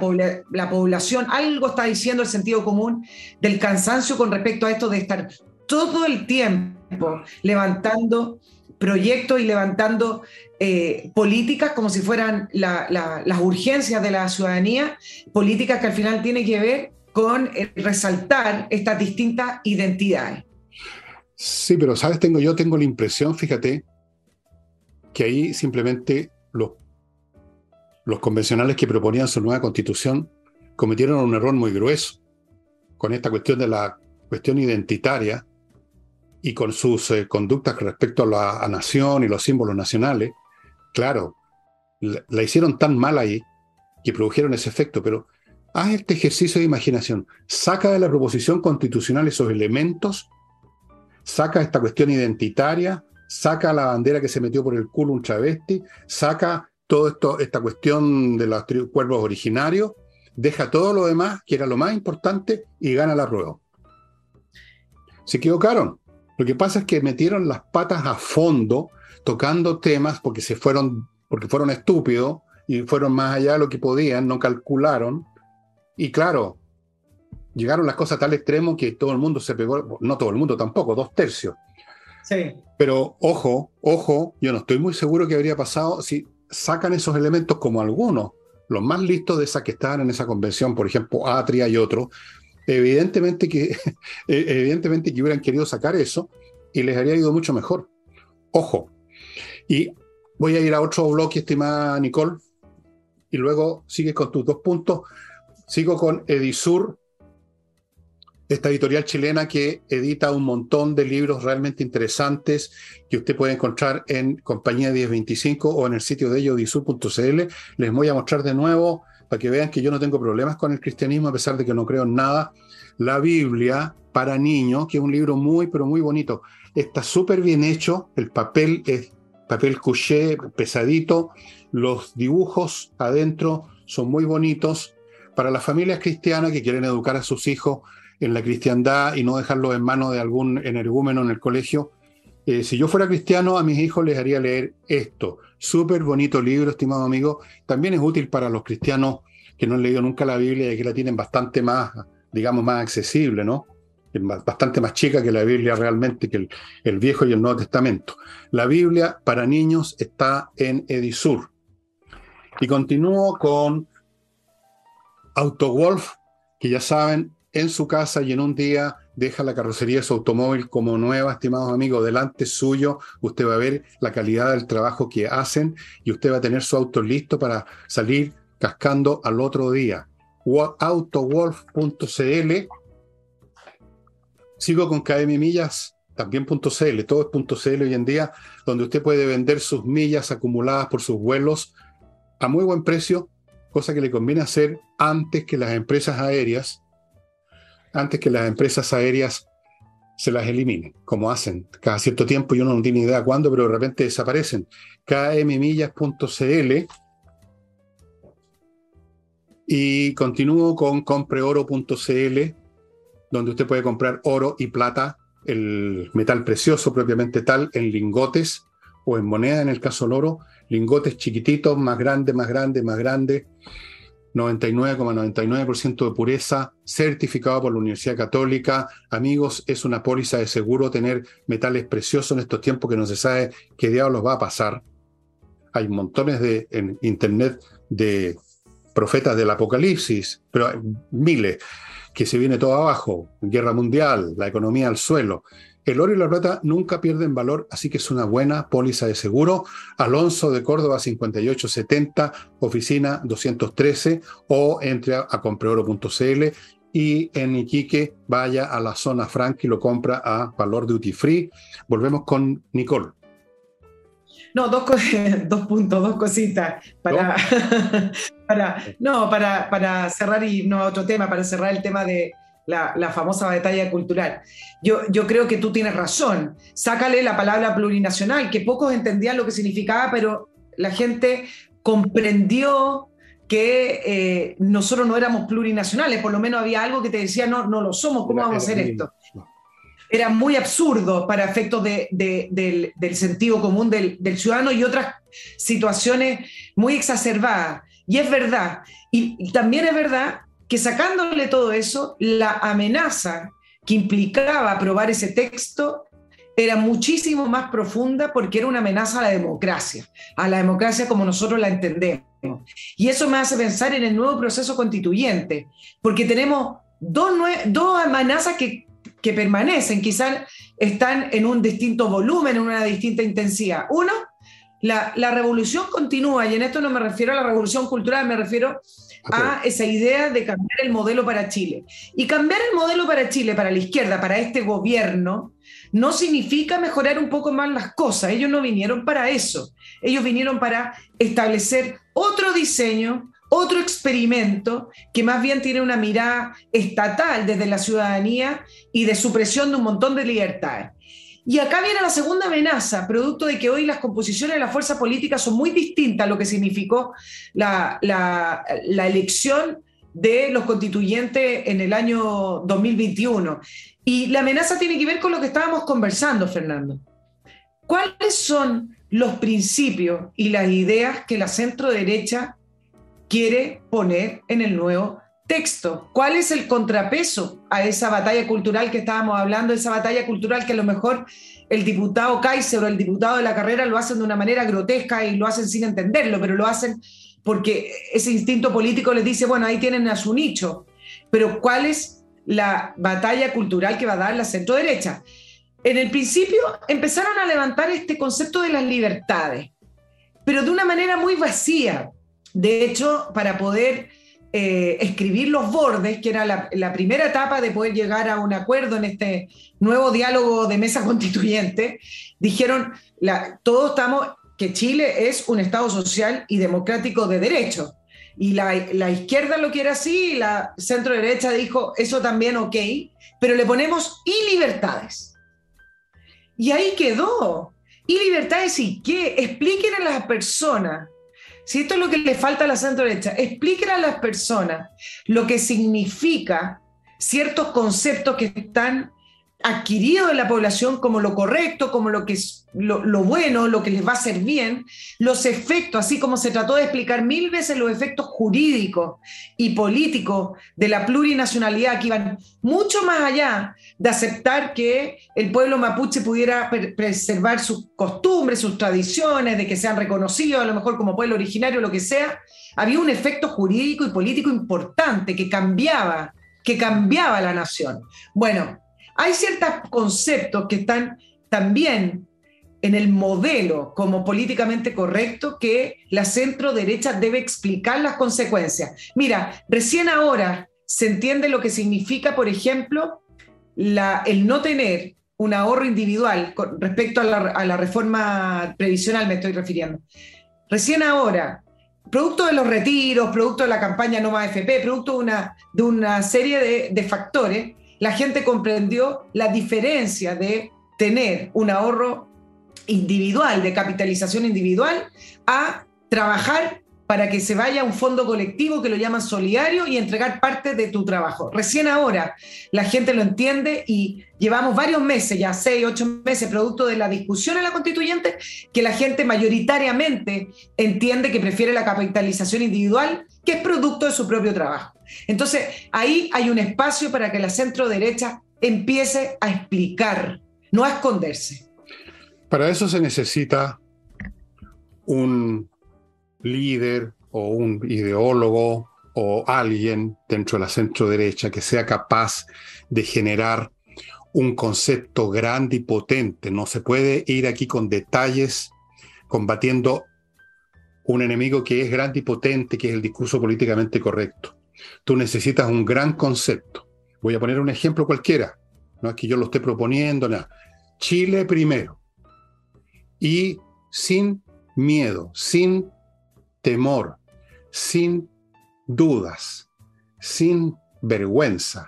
población, algo está diciendo el sentido común del cansancio con respecto a esto de estar todo el tiempo levantando proyectos y levantando eh, políticas como si fueran las urgencias de la ciudadanía, políticas que al final tienen que ver con resaltar estas distintas identidades. Sí, pero sabes, tengo yo tengo la impresión, fíjate, que ahí simplemente los, los convencionales que proponían su nueva constitución cometieron un error muy grueso con esta cuestión de la cuestión identitaria y con sus eh, conductas respecto a la nación y los símbolos nacionales, claro, la, hicieron tan mal ahí que produjeron ese efecto, pero haz este ejercicio de imaginación, saca de la proposición constitucional esos elementos, saca esta cuestión identitaria, saca la bandera que se metió por el culo un travesti, saca todo esto, esta cuestión de los cuerpos originarios, deja todo lo demás, que era lo más importante, y gana la prueba. Se equivocaron. Lo que pasa es que metieron las patas a fondo tocando temas porque se fueron, porque fueron estúpidos y fueron más allá de lo que podían, no calcularon. Y claro, llegaron las cosas a tal extremo que todo el mundo se pegó, no todo el mundo tampoco, dos tercios. Sí. Pero ojo, ojo, yo no estoy muy seguro que habría pasado si sacan esos elementos como algunos, los más listos de esas que estaban en esa convención, por ejemplo, Atria y otros, Evidentemente que, evidentemente que hubieran querido sacar eso y les habría ido mucho mejor. Ojo. Y voy a ir a otro bloque, estimada Nicole, y luego sigues con tus dos puntos. Sigo con Edisur, esta editorial chilena que edita un montón de libros realmente interesantes que usted puede encontrar en Compañía 1025 o en el sitio de ellos. Les voy a mostrar de nuevo para que vean que yo no tengo problemas con el cristianismo a pesar de que no creo en nada. La Biblia para niños, que es un libro muy, pero muy bonito. Está súper bien hecho, el papel es papel couché, pesadito, los dibujos adentro son muy bonitos. Para las familias cristianas que quieren educar a sus hijos en la cristiandad y no dejarlos en manos de algún energúmeno en el colegio, eh, si yo fuera cristiano, a mis hijos les haría leer esto. Súper bonito libro, estimado amigo. También es útil para los cristianos que no han leído nunca la Biblia y que la tienen bastante más, digamos, más accesible, ¿no? bastante más chica que la Biblia realmente, que el, el Viejo y el Nuevo Testamento. La Biblia para niños está en Edisur. Y continúo con AutoWolf, que ya saben, en su casa y en un día deja la carrocería de su automóvil como nueva, estimados amigos, delante suyo. Usted va a ver la calidad del trabajo que hacen y usted va a tener su auto listo para salir cascando al otro día. Autowolf.cl. Sigo con KM Millas, también .cl, todo es .cl hoy en día, donde usted puede vender sus millas acumuladas por sus vuelos a muy buen precio, cosa que le conviene hacer antes que las empresas aéreas antes que las empresas aéreas se las eliminen, como hacen cada cierto tiempo y uno no tiene idea cuándo, pero de repente desaparecen. kmmillas.cl y continúo con compreoro.cl, donde usted puede comprar oro y plata, el metal precioso propiamente tal, en lingotes o en moneda en el caso del oro, lingotes chiquititos, más grandes, más grandes, más grandes 99,99% de pureza, certificado por la Universidad Católica. Amigos, es una póliza de seguro tener metales preciosos en estos tiempos que no se sabe qué diablos va a pasar. Hay montones de en internet de profetas del apocalipsis, pero hay miles, que se viene todo abajo, guerra mundial, la economía al suelo. El oro y la plata nunca pierden valor, así que es una buena póliza de seguro. Alonso de Córdoba 5870, oficina 213 o entre a, compreoro.cl y en Iquique vaya a la zona franca y lo compra a valor duty free. Volvemos con Nicole. No, dos, dos puntos, dos cositas para, para, no, para, para cerrar y no otro tema, para cerrar el tema de, la, famosa batalla cultural. Yo, yo creo que tú tienes razón. Sácale la palabra plurinacional, que pocos entendían lo que significaba, pero la gente comprendió que eh, nosotros no éramos plurinacionales, por lo menos había algo que te decía, no, no lo somos, ¿cómo vamos a hacer esto? Era muy absurdo para efectos del, sentido común del, del, ciudadano y otras situaciones muy exacerbadas. Y es verdad. y también es verdad que sacándole todo eso, la amenaza que implicaba aprobar ese texto era muchísimo más profunda porque era una amenaza a la democracia, a la democracia como nosotros la entendemos. Y eso me hace pensar en el nuevo proceso constituyente, porque tenemos dos, dos amenazas que, que permanecen, quizás están en un distinto volumen, en una distinta intensidad. Uno, la, la revolución continúa, y en esto no me refiero a la revolución cultural, me refiero esa idea de cambiar el modelo para Chile. Y cambiar el modelo para Chile, para la izquierda, para este gobierno, no significa mejorar un poco más las cosas. Ellos no vinieron para eso. Ellos vinieron para establecer otro diseño, otro experimento que más bien tiene una mirada estatal desde la ciudadanía y de supresión de un montón de libertades. Y acá viene la segunda amenaza, producto de que hoy las composiciones de la fuerza política son muy distintas a lo que significó la, elección de los constituyentes en el año 2021. Y la amenaza tiene que ver con lo que estábamos conversando, Fernando. ¿Cuáles son los principios y las ideas que la centro derecha quiere poner en el nuevo texto. ¿Cuál es el contrapeso a esa batalla cultural que estábamos hablando? Esa batalla cultural que a lo mejor el diputado Kaiser o el diputado de la carrera lo hacen de una manera grotesca y lo hacen sin entenderlo, pero lo hacen porque ese instinto político les dice, bueno, ahí tienen a su nicho. Pero ¿cuál es la batalla cultural que va a dar la centro derecha? En el principio empezaron a levantar este concepto de las libertades, pero de una manera muy vacía. De hecho, para poder eh, escribir los bordes, que era la, primera etapa de poder llegar a un acuerdo en este nuevo diálogo de mesa constituyente, dijeron, todos estamos, que Chile es un Estado social y democrático de derecho. Y la, izquierda lo quiere así, la centro derecha dijo, eso también ok, pero le ponemos y libertades. Y ahí quedó. ¿Y libertades y qué? Expliquen a las personas si esto es lo que le falta a la centro derecha, expliquen a las personas lo que significa ciertos conceptos que están adquirido en la población como lo correcto, como lo que es lo, bueno, lo que les va a hacer bien, los efectos, así como se trató de explicar mil veces los efectos jurídicos y políticos de la plurinacionalidad que iban mucho más allá de aceptar que el pueblo mapuche pudiera preservar sus costumbres, sus tradiciones, de que sean reconocidos a lo mejor como pueblo originario, lo que sea, había un efecto jurídico y político importante que cambiaba, que cambiaba la nación. Bueno, hay ciertos conceptos que están también en el modelo como políticamente correcto que la centro derecha debe explicar las consecuencias. Mira, recién ahora se entiende lo que significa, por ejemplo, el no tener un ahorro individual con respecto a la, reforma previsional, me estoy refiriendo. Recién ahora, producto de los retiros, producto de la campaña No Más FP, producto de una, de una serie de factores, la gente comprendió la diferencia de tener un ahorro individual, de capitalización individual, a trabajar para que se vaya a un fondo colectivo que lo llaman solidario y entregar parte de tu trabajo. Recién ahora la gente lo entiende y llevamos varios meses, ya seis, ocho meses, producto de la discusión en la constituyente, que la gente mayoritariamente entiende que prefiere la capitalización individual, que es producto de su propio trabajo. Entonces, ahí hay un espacio para que la centro derecha empiece a explicar, no a esconderse. Para eso se necesita un líder o un ideólogo o alguien dentro de la centro derecha que sea capaz de generar un concepto grande y potente. No se puede ir aquí con detalles combatiendo un enemigo que es grande y potente, que es el discurso políticamente correcto. Tú necesitas un gran concepto. Voy a poner un ejemplo cualquiera. No es que yo lo esté proponiendo, nada. Chile primero. Y sin miedo, sin temor, sin dudas, sin vergüenza.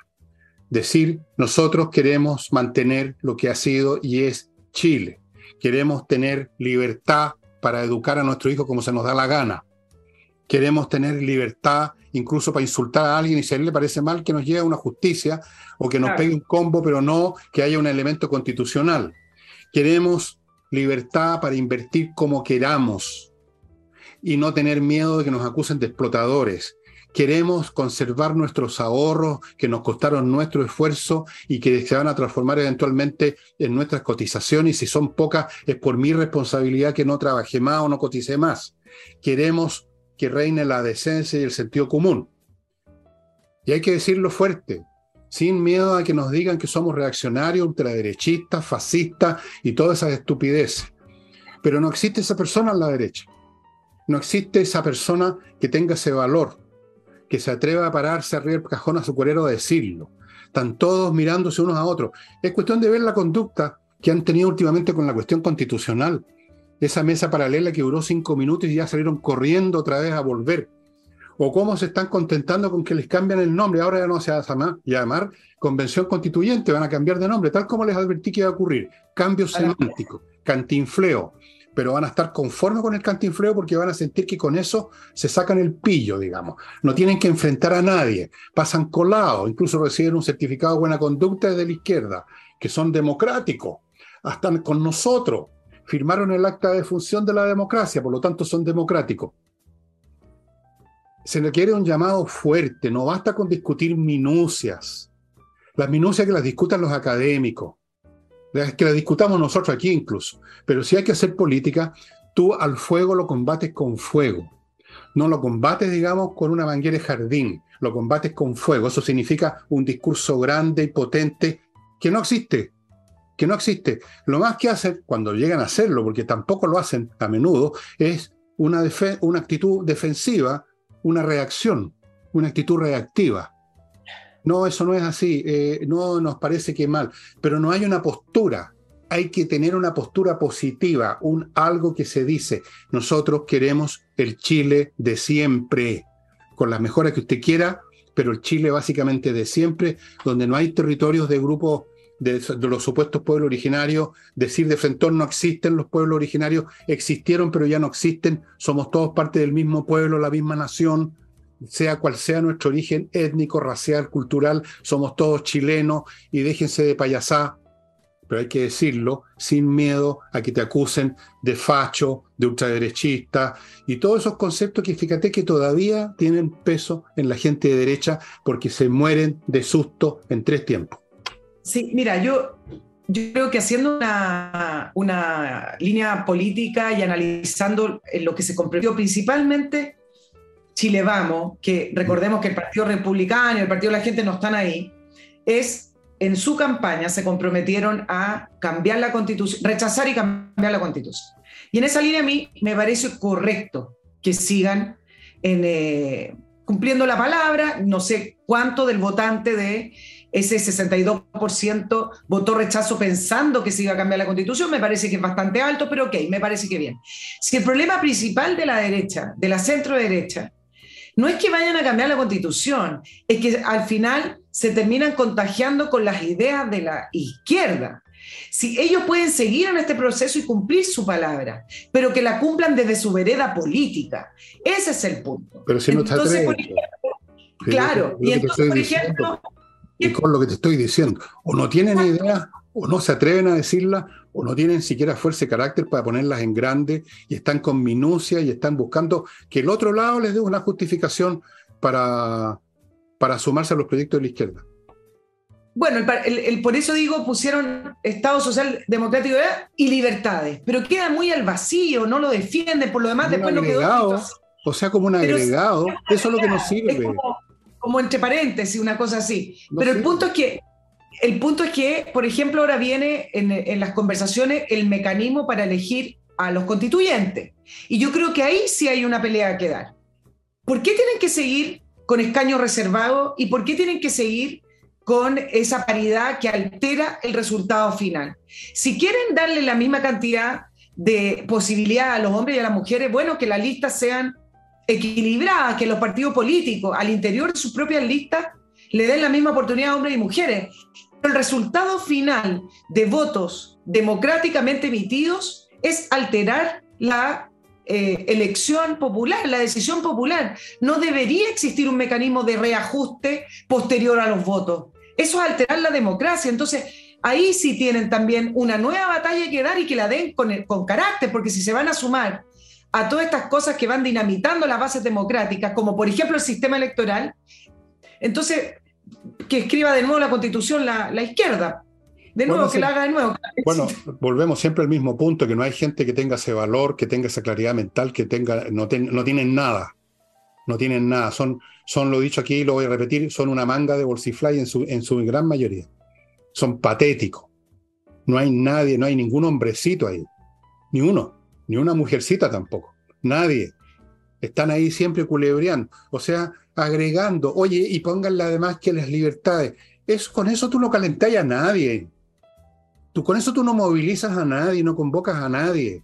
Decir, nosotros queremos mantener lo que ha sido y es Chile. Queremos tener libertad para educar a nuestro hijo como se nos da la gana. Queremos tener libertad incluso para insultar a alguien y si a él le parece mal que nos llegue a una justicia o que nos pegue un combo, pero no que haya un elemento constitucional. Queremos libertad para invertir como queramos y no tener miedo de que nos acusen de explotadores. Queremos conservar nuestros ahorros que nos costaron nuestro esfuerzo y que se van a transformar eventualmente en nuestras cotizaciones. Y si son pocas, es por mi responsabilidad que no trabajé más o no cotice más. Queremos que reine la decencia y el sentido común. Y hay que decirlo fuerte, sin miedo a que nos digan que somos reaccionarios, ultraderechistas, fascistas y todas esas estupideces. Pero no existe esa persona en la derecha. No existe esa persona que tenga ese valor, que se atreva a pararse arriba del cajón a su cuerero a decirlo. Están todos mirándose unos a otros. Es cuestión de ver la conducta que han tenido últimamente con la cuestión constitucional esa mesa paralela que duró cinco minutos y ya salieron corriendo otra vez a volver. O cómo se están contentando con que les cambian el nombre. Ahora ya no se va a llamar Convención Constituyente, van a cambiar de nombre, tal como les advertí que iba a ocurrir. Cambio semántico, cantinfleo. Pero van a estar conformes con el cantinfleo porque van a sentir que con eso se sacan el pillo, digamos. No tienen que enfrentar a nadie. Pasan colados, incluso reciben un certificado de buena conducta desde la izquierda, que son democráticos. Están con nosotros firmaron el acta de función de la democracia, por lo tanto son democráticos. Se requiere un llamado fuerte, no basta con discutir minucias. Las minucias que las discutan los académicos, que las discutamos nosotros aquí incluso. Pero si hay que hacer política, tú al fuego lo combates con fuego. No lo combates, digamos, con una manguera de jardín, lo combates con fuego. Eso significa un discurso grande y potente que no existe que no existe. Lo más que hacen cuando llegan a hacerlo, porque tampoco lo hacen a menudo, es una, una actitud defensiva, una reacción, una actitud reactiva. No, eso no es así, eh, no nos parece que mal, pero no hay una postura. Hay que tener una postura positiva, un algo que se dice. Nosotros queremos el Chile de siempre, con las mejoras que usted quiera, pero el Chile básicamente de siempre, donde no hay territorios de grupos de, los supuestos pueblos originarios, decir de frente no existen los pueblos originarios, existieron pero ya no existen, somos todos parte del mismo pueblo, la misma nación, sea cual sea nuestro origen étnico, racial, cultural, somos todos chilenos y déjense de payasá. pero hay que decirlo sin miedo a que te acusen de facho, de ultraderechista y todos esos conceptos que fíjate que todavía tienen peso en la gente de derecha porque se mueren de susto en tres tiempos. Sí, mira, yo, yo creo que haciendo una, una línea política y analizando lo que se comprendió principalmente Chile Vamos, que recordemos que el Partido Republicano y el Partido de la Gente no están ahí, es en su campaña se comprometieron a cambiar la constitución, rechazar y cambiar la constitución. Y en esa línea a mí me parece correcto que sigan eh, cumpliendo la palabra. No sé cuánto del votante de ese 62% votó rechazo pensando que se iba a cambiar la constitución. Me parece que es bastante alto, pero ok, me parece que bien. Si el problema principal de la derecha, de la centro derecha, no es que vayan a cambiar la constitución, es que al final se terminan contagiando con las ideas de la izquierda. Si ellos pueden seguir en este proceso y cumplir su palabra, pero que la cumplan desde su vereda política. Ese es el punto. Pero si no está entonces, Claro, y entonces, por ejemplo... Y con lo que te estoy diciendo, o no tienen idea, o no se atreven a decirla, o no tienen siquiera fuerza y carácter para ponerlas en grande, y están con minucia y están buscando que el otro lado les dé una justificación para, para sumarse a los proyectos de la izquierda. Bueno, el, por eso digo, pusieron Estado Social Democrático y libertades, pero queda muy al vacío, no lo defienden, por lo demás después no quedó... O sea, como un agregado, eso es lo que nos sirve. Como, entre paréntesis, una cosa así. pero el punto es que el punto es que, por ejemplo, ahora viene en, las conversaciones el mecanismo para elegir a los constituyentes. Y yo creo que ahí sí hay una pelea que dar. ¿Por qué tienen que seguir con escaños reservados y por qué tienen que seguir con esa paridad que altera el resultado final. Si quieren darle la misma cantidad de posibilidad a los hombres y a las mujeres, bueno, que las listas sean equilibradas, que los partidos políticos al interior de sus propias listas le den la misma oportunidad a hombres y mujeres. El resultado final de votos democráticamente emitidos es alterar la eh, elección popular, la decisión popular. No debería existir un mecanismo de reajuste posterior a los votos. Eso es alterar la democracia. Entonces, ahí sí tienen también una nueva batalla que dar y que la den con, con carácter, porque si se van a sumar a todas estas cosas que van dinamitando las bases democráticas, como por ejemplo el sistema electoral, entonces que escriba de nuevo la constitución la, la izquierda. De nuevo, que la haga de nuevo. Bueno, volvemos siempre al mismo punto, que no hay gente que tenga ese valor, que tenga esa claridad mental, que tenga, no, no tienen nada. No tienen nada. Son, son, lo dicho aquí, lo voy a repetir, son una manga de bolsifly en su, en su gran mayoría. Son patéticos. No hay nadie, no hay ningún hombrecito ahí. Ni uno. Ni una mujercita tampoco. Nadie. Están ahí siempre culebreando. O sea, agregando, oye, y pónganle además que las libertades. Es, con eso tú no calentáis a nadie. Tú, con eso tú no movilizas a nadie, no convocas a nadie.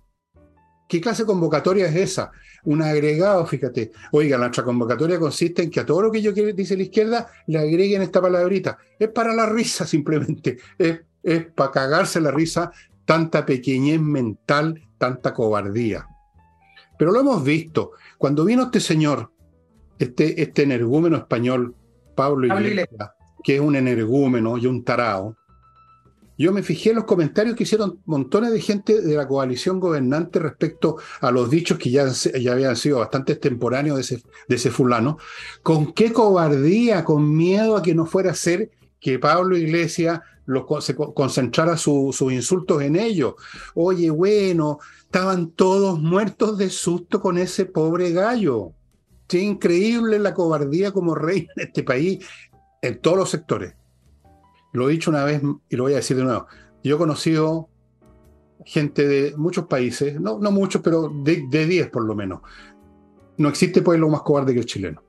¿Qué clase de convocatoria es esa? Un agregado, fíjate. Oiga, nuestra convocatoria consiste en que a todo lo que yo quiero, dice la izquierda, le agreguen esta palabrita. Es para la risa simplemente. Es, es para cagarse la risa tanta pequeñez mental, tanta cobardía. Pero lo hemos visto. Cuando vino este señor, este, este energúmeno español, Pablo Iglesias, que es un energúmeno y un tarao, yo me fijé en los comentarios que hicieron montones de gente de la coalición gobernante respecto a los dichos que ya, ya habían sido bastante extemporáneos de ese, de ese fulano. Con qué cobardía, con miedo a que no fuera a ser que Pablo Iglesias se concentrara sus insultos en ellos. Oye, bueno, estaban todos muertos de susto con ese pobre gallo. Qué increíble la cobardía como rey en este país, en todos los sectores lo he dicho una vez y lo voy a decir de nuevo. Yo he conocido gente de muchos países, no, no muchos, pero de 10 por lo menos. No existe pueblo más cobarde que el chileno.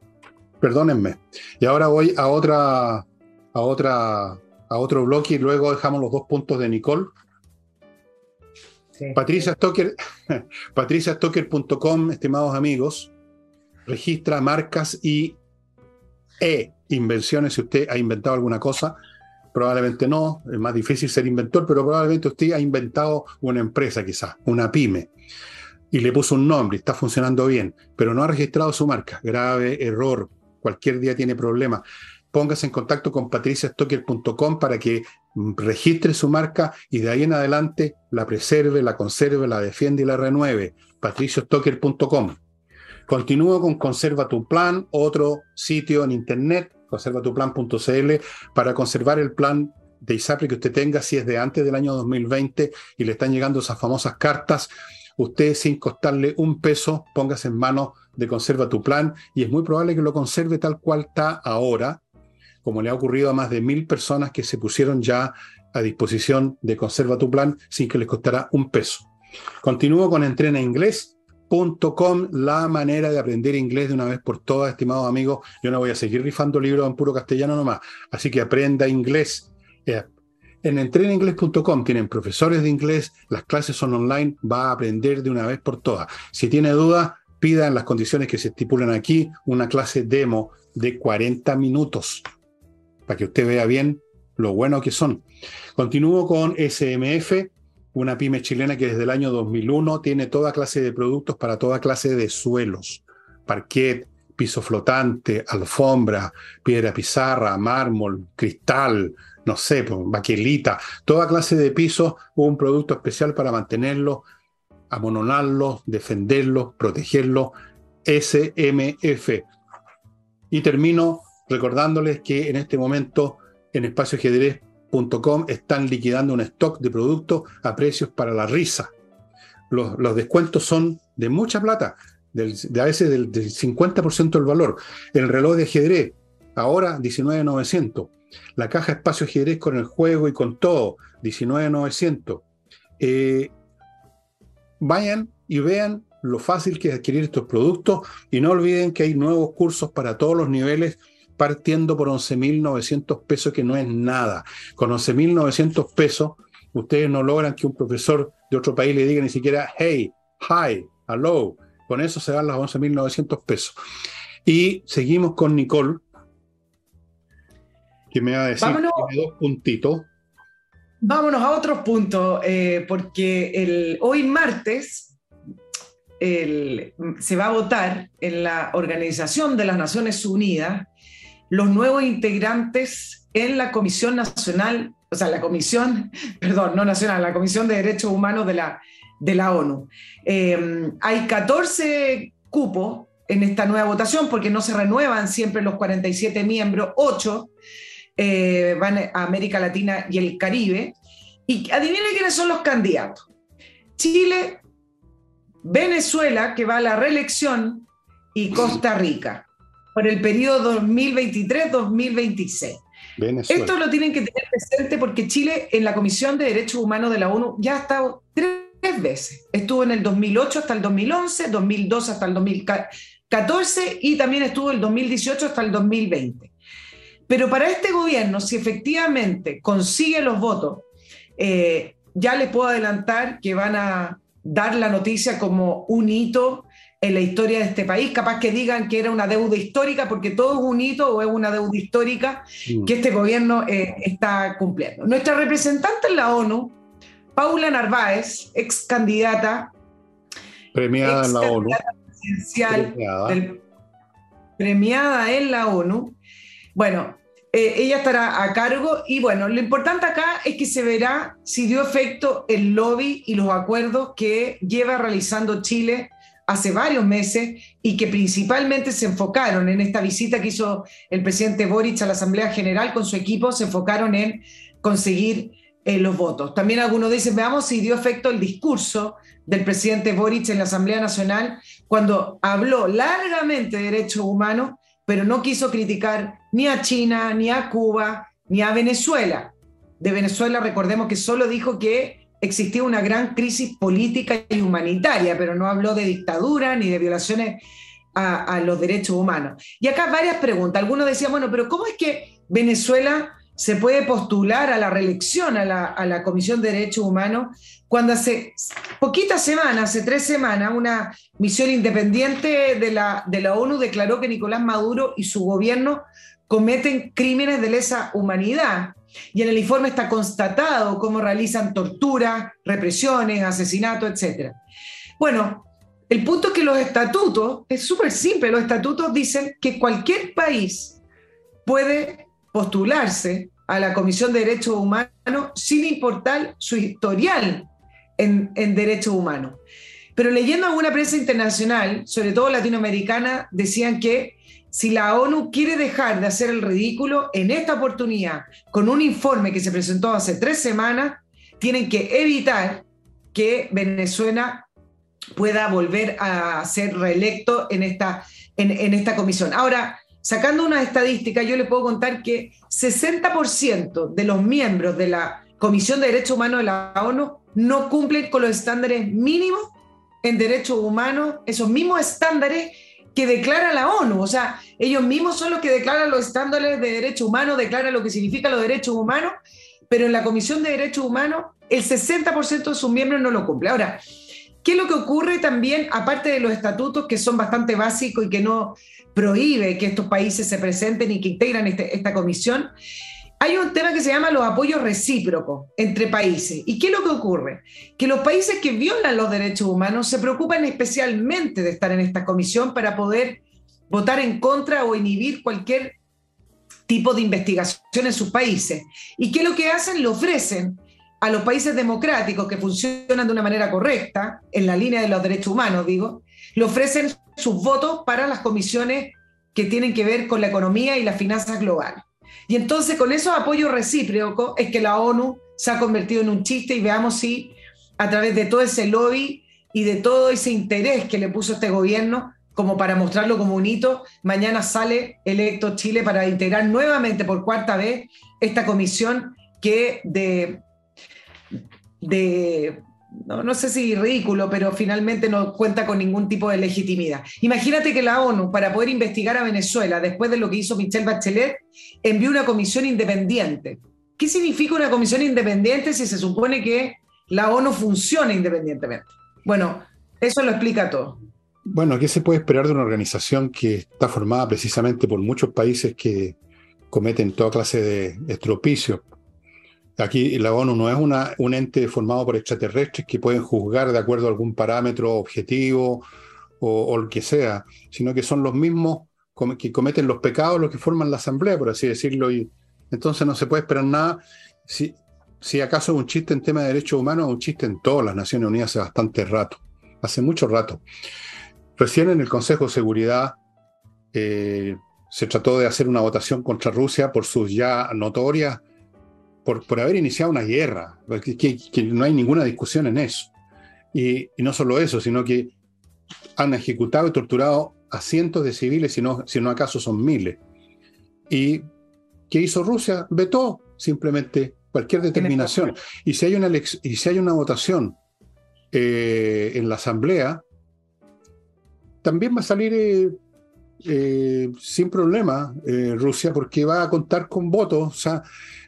Perdónenme. Y ahora voy a otra, a otra, a otro bloque y luego dejamos los dos puntos de Nicole. Patricia Stoker, patriciastocker.com, estimados amigos, registra marcas y e invenciones si usted ha inventado alguna cosa Probablemente no, es más difícil ser inventor, pero probablemente usted ha inventado una empresa quizás, una pyme, y le puso un nombre, está funcionando bien, pero no ha registrado su marca. Grave error, cualquier día tiene problemas. póngase en contacto con patriciastocker.com para que registre su marca y de ahí en adelante la preserve, la conserve, la defiende y la renueve. patriciostocker.com. Continúo con Conserva tu Plan, otro sitio en internet, conservatuplan.cl, para conservar el plan de ISAPRE que usted tenga, si es de antes del año 2020 y le están llegando esas famosas cartas, usted sin costarle un peso, póngase en manos de Conserva tu Plan y es muy probable que lo conserve tal cual está ahora, como le ha ocurrido a más de mil personas que se pusieron ya a disposición de Conserva tu Plan sin que les costara un peso. Continúo con Entrena Inglés Com, la manera de aprender inglés de una vez por todas, estimados amigos. Yo no voy a seguir rifando libros en puro castellano nomás, así que aprenda inglés. Eh, en entrenainglés.com tienen profesores de inglés, las clases son online, va a aprender de una vez por todas. Si tiene dudas, pida en las condiciones que se estipulan aquí una clase demo de 40 minutos para que usted vea bien lo bueno que son. Continúo con SMF, una pyme chilena que desde el año 2001 tiene toda clase de productos para toda clase de suelos, parquet, piso flotante, alfombra, piedra pizarra, mármol, cristal, no sé, baquelita, toda clase de pisos, un producto especial para mantenerlo, amononarlo, defenderlo, protegerlo, SMF. Y termino recordándoles que en este momento en Espacio Ajedrez están liquidando un stock de productos a precios para la risa. Los, descuentos son de mucha plata, de a veces del, 50% del valor. El reloj de ajedrez, ahora 19,900. La caja espacio ajedrez con el juego y con todo, 19,900. Eh, vayan y vean lo fácil que es adquirir estos productos y no olviden que hay nuevos cursos para todos los niveles partiendo por 11.900 pesos, que no es nada. Con 11.900 pesos, ustedes no logran que un profesor de otro país le diga ni siquiera, hey, hi, hello. Con eso se dan las 11.900 pesos. Y seguimos con Nicole, que me va a decir dos puntitos. Vámonos a otros puntos, eh, porque el, hoy martes se va a votar en la Organización de las Naciones Unidas los nuevos integrantes en la Comisión Nacional, o sea, la Comisión, perdón, no nacional, la Comisión de Derechos Humanos de la, de la ONU. Em, hay 14 cupos en esta nueva votación porque no se renuevan siempre los 47 miembros, 8 eh, van a América Latina y el Caribe. Y adivinen quiénes son los candidatos. Chile, Venezuela, que va a la reelección, y Costa Rica por el periodo 2023-2026. Esto lo tienen que tener presente porque Chile en la Comisión de Derechos Humanos de la ONU ya ha estado tres veces. Estuvo en el 2008 hasta el 2011, 2002 hasta el 2014 y también estuvo el 2018 hasta el 2020. Pero para este gobierno, si efectivamente consigue los votos, eh, ya les puedo adelantar que van a dar la noticia como un hito en la historia de este país, capaz que digan que era una deuda histórica, porque todo es un hito o es una deuda histórica mm. que este gobierno eh, está cumpliendo. Nuestra representante en la ONU, Paula Narváez, ex candidata. Premiada en la ONU. premiada. en la ONU. Bueno, eh, ella estará a cargo y bueno, lo importante acá es que se verá si dio efecto el lobby y los acuerdos que lleva realizando Chile hace varios meses y que principalmente se enfocaron en esta visita que hizo el presidente Boric a la Asamblea General con su equipo, se enfocaron en conseguir eh, los votos. También algunos dicen, veamos si dio efecto el discurso del presidente Boric en la Asamblea Nacional cuando habló largamente de derechos humanos, pero no quiso criticar ni a China, ni a Cuba, ni a Venezuela. De Venezuela recordemos que solo dijo que existía una gran crisis política y humanitaria, pero no habló de dictadura ni de violaciones a, los derechos humanos. Y acá varias preguntas. Algunos decían, bueno, pero ¿cómo es que Venezuela se puede postular a la reelección a la, Comisión de Derechos Humanos cuando hace poquitas semanas, hace tres semanas, una misión independiente de la, de la ONU declaró que Nicolás Maduro y su gobierno cometen crímenes de lesa humanidad y en el informe está constatado cómo realizan tortura, represiones, asesinatos, etc. Bueno, el punto es que los estatutos, es súper simple, los estatutos dicen que cualquier país puede postularse a la Comisión de Derechos Humanos sin importar su historial en, en derechos humanos. Pero leyendo alguna prensa internacional, sobre todo latinoamericana, decían que si la ONU quiere dejar de hacer el ridículo, en esta oportunidad, con un informe que se presentó hace tres semanas, tienen que evitar que Venezuela pueda volver a ser reelecto en esta, en, esta comisión. Ahora, sacando una estadística, yo le puedo contar que 60% de los miembros de la Comisión de Derechos Humanos de la ONU no cumplen con los estándares mínimos en derechos humanos, esos mismos estándares que declara la ONU. O sea, ellos mismos son los que declaran los estándares de derechos humanos, declaran lo que significan los derechos humanos, pero en la Comisión de Derechos Humanos el 60% de sus miembros no lo cumple. Ahora, ¿qué es lo que ocurre también, aparte de los estatutos que son bastante básicos y que no prohíbe que estos países se presenten y que integran este, esta comisión? Hay un tema que se llama los apoyos recíprocos entre países. ¿Y qué es lo que ocurre? Que los países que violan los derechos humanos se preocupan especialmente de estar en esta comisión para poder votar en contra o inhibir cualquier tipo de investigación en sus países. ¿Y qué es lo que hacen? Le ofrecen a los países democráticos que funcionan de una manera correcta, en la línea de los derechos humanos, digo, le ofrecen sus votos para las comisiones que tienen que ver con la economía y las finanzas globales. Y entonces con esos apoyos recíprocos es que la ONU se ha convertido en un chiste y veamos si a través de todo ese lobby y de todo ese interés que le puso este gobierno como para mostrarlo como un hito, mañana sale electo Chile para integrar nuevamente por cuarta vez esta comisión que de, de no, sé si ridículo, pero finalmente no cuenta con ningún tipo de legitimidad. Imagínate que la ONU, para poder investigar a Venezuela, después de lo que hizo Michelle Bachelet, envió una comisión independiente. ¿Qué significa una comisión independiente si se supone que la ONU funciona independientemente? Bueno, eso lo explica todo. Bueno, ¿qué se puede esperar de una organización que está formada precisamente por muchos países que cometen toda clase de estropicios? Aquí la ONU no es un ente formado por extraterrestres que pueden juzgar de acuerdo a algún parámetro objetivo o, lo que sea, sino que son los mismos que cometen los pecados los que forman la asamblea, por así decirlo, y entonces no se puede esperar nada. Si, si acaso es un chiste en tema de derechos humanos, es un chiste en todas las Naciones Unidas hace bastante rato, hace mucho rato. Recién en el Consejo de Seguridad eh, se trató de hacer una votación contra Rusia por sus ya notorias, por, por haber iniciado una guerra, que, no hay ninguna discusión en eso. Y, no solo eso, sino que han ejecutado y torturado a cientos de civiles, si no, si no acaso son miles. ¿Y qué hizo Rusia? Vetó simplemente cualquier determinación. Y si hay una, y si hay una votación eh, en la Asamblea, también va a salir eh, eh, sin problema eh, Rusia porque va a contar con votos, o sea,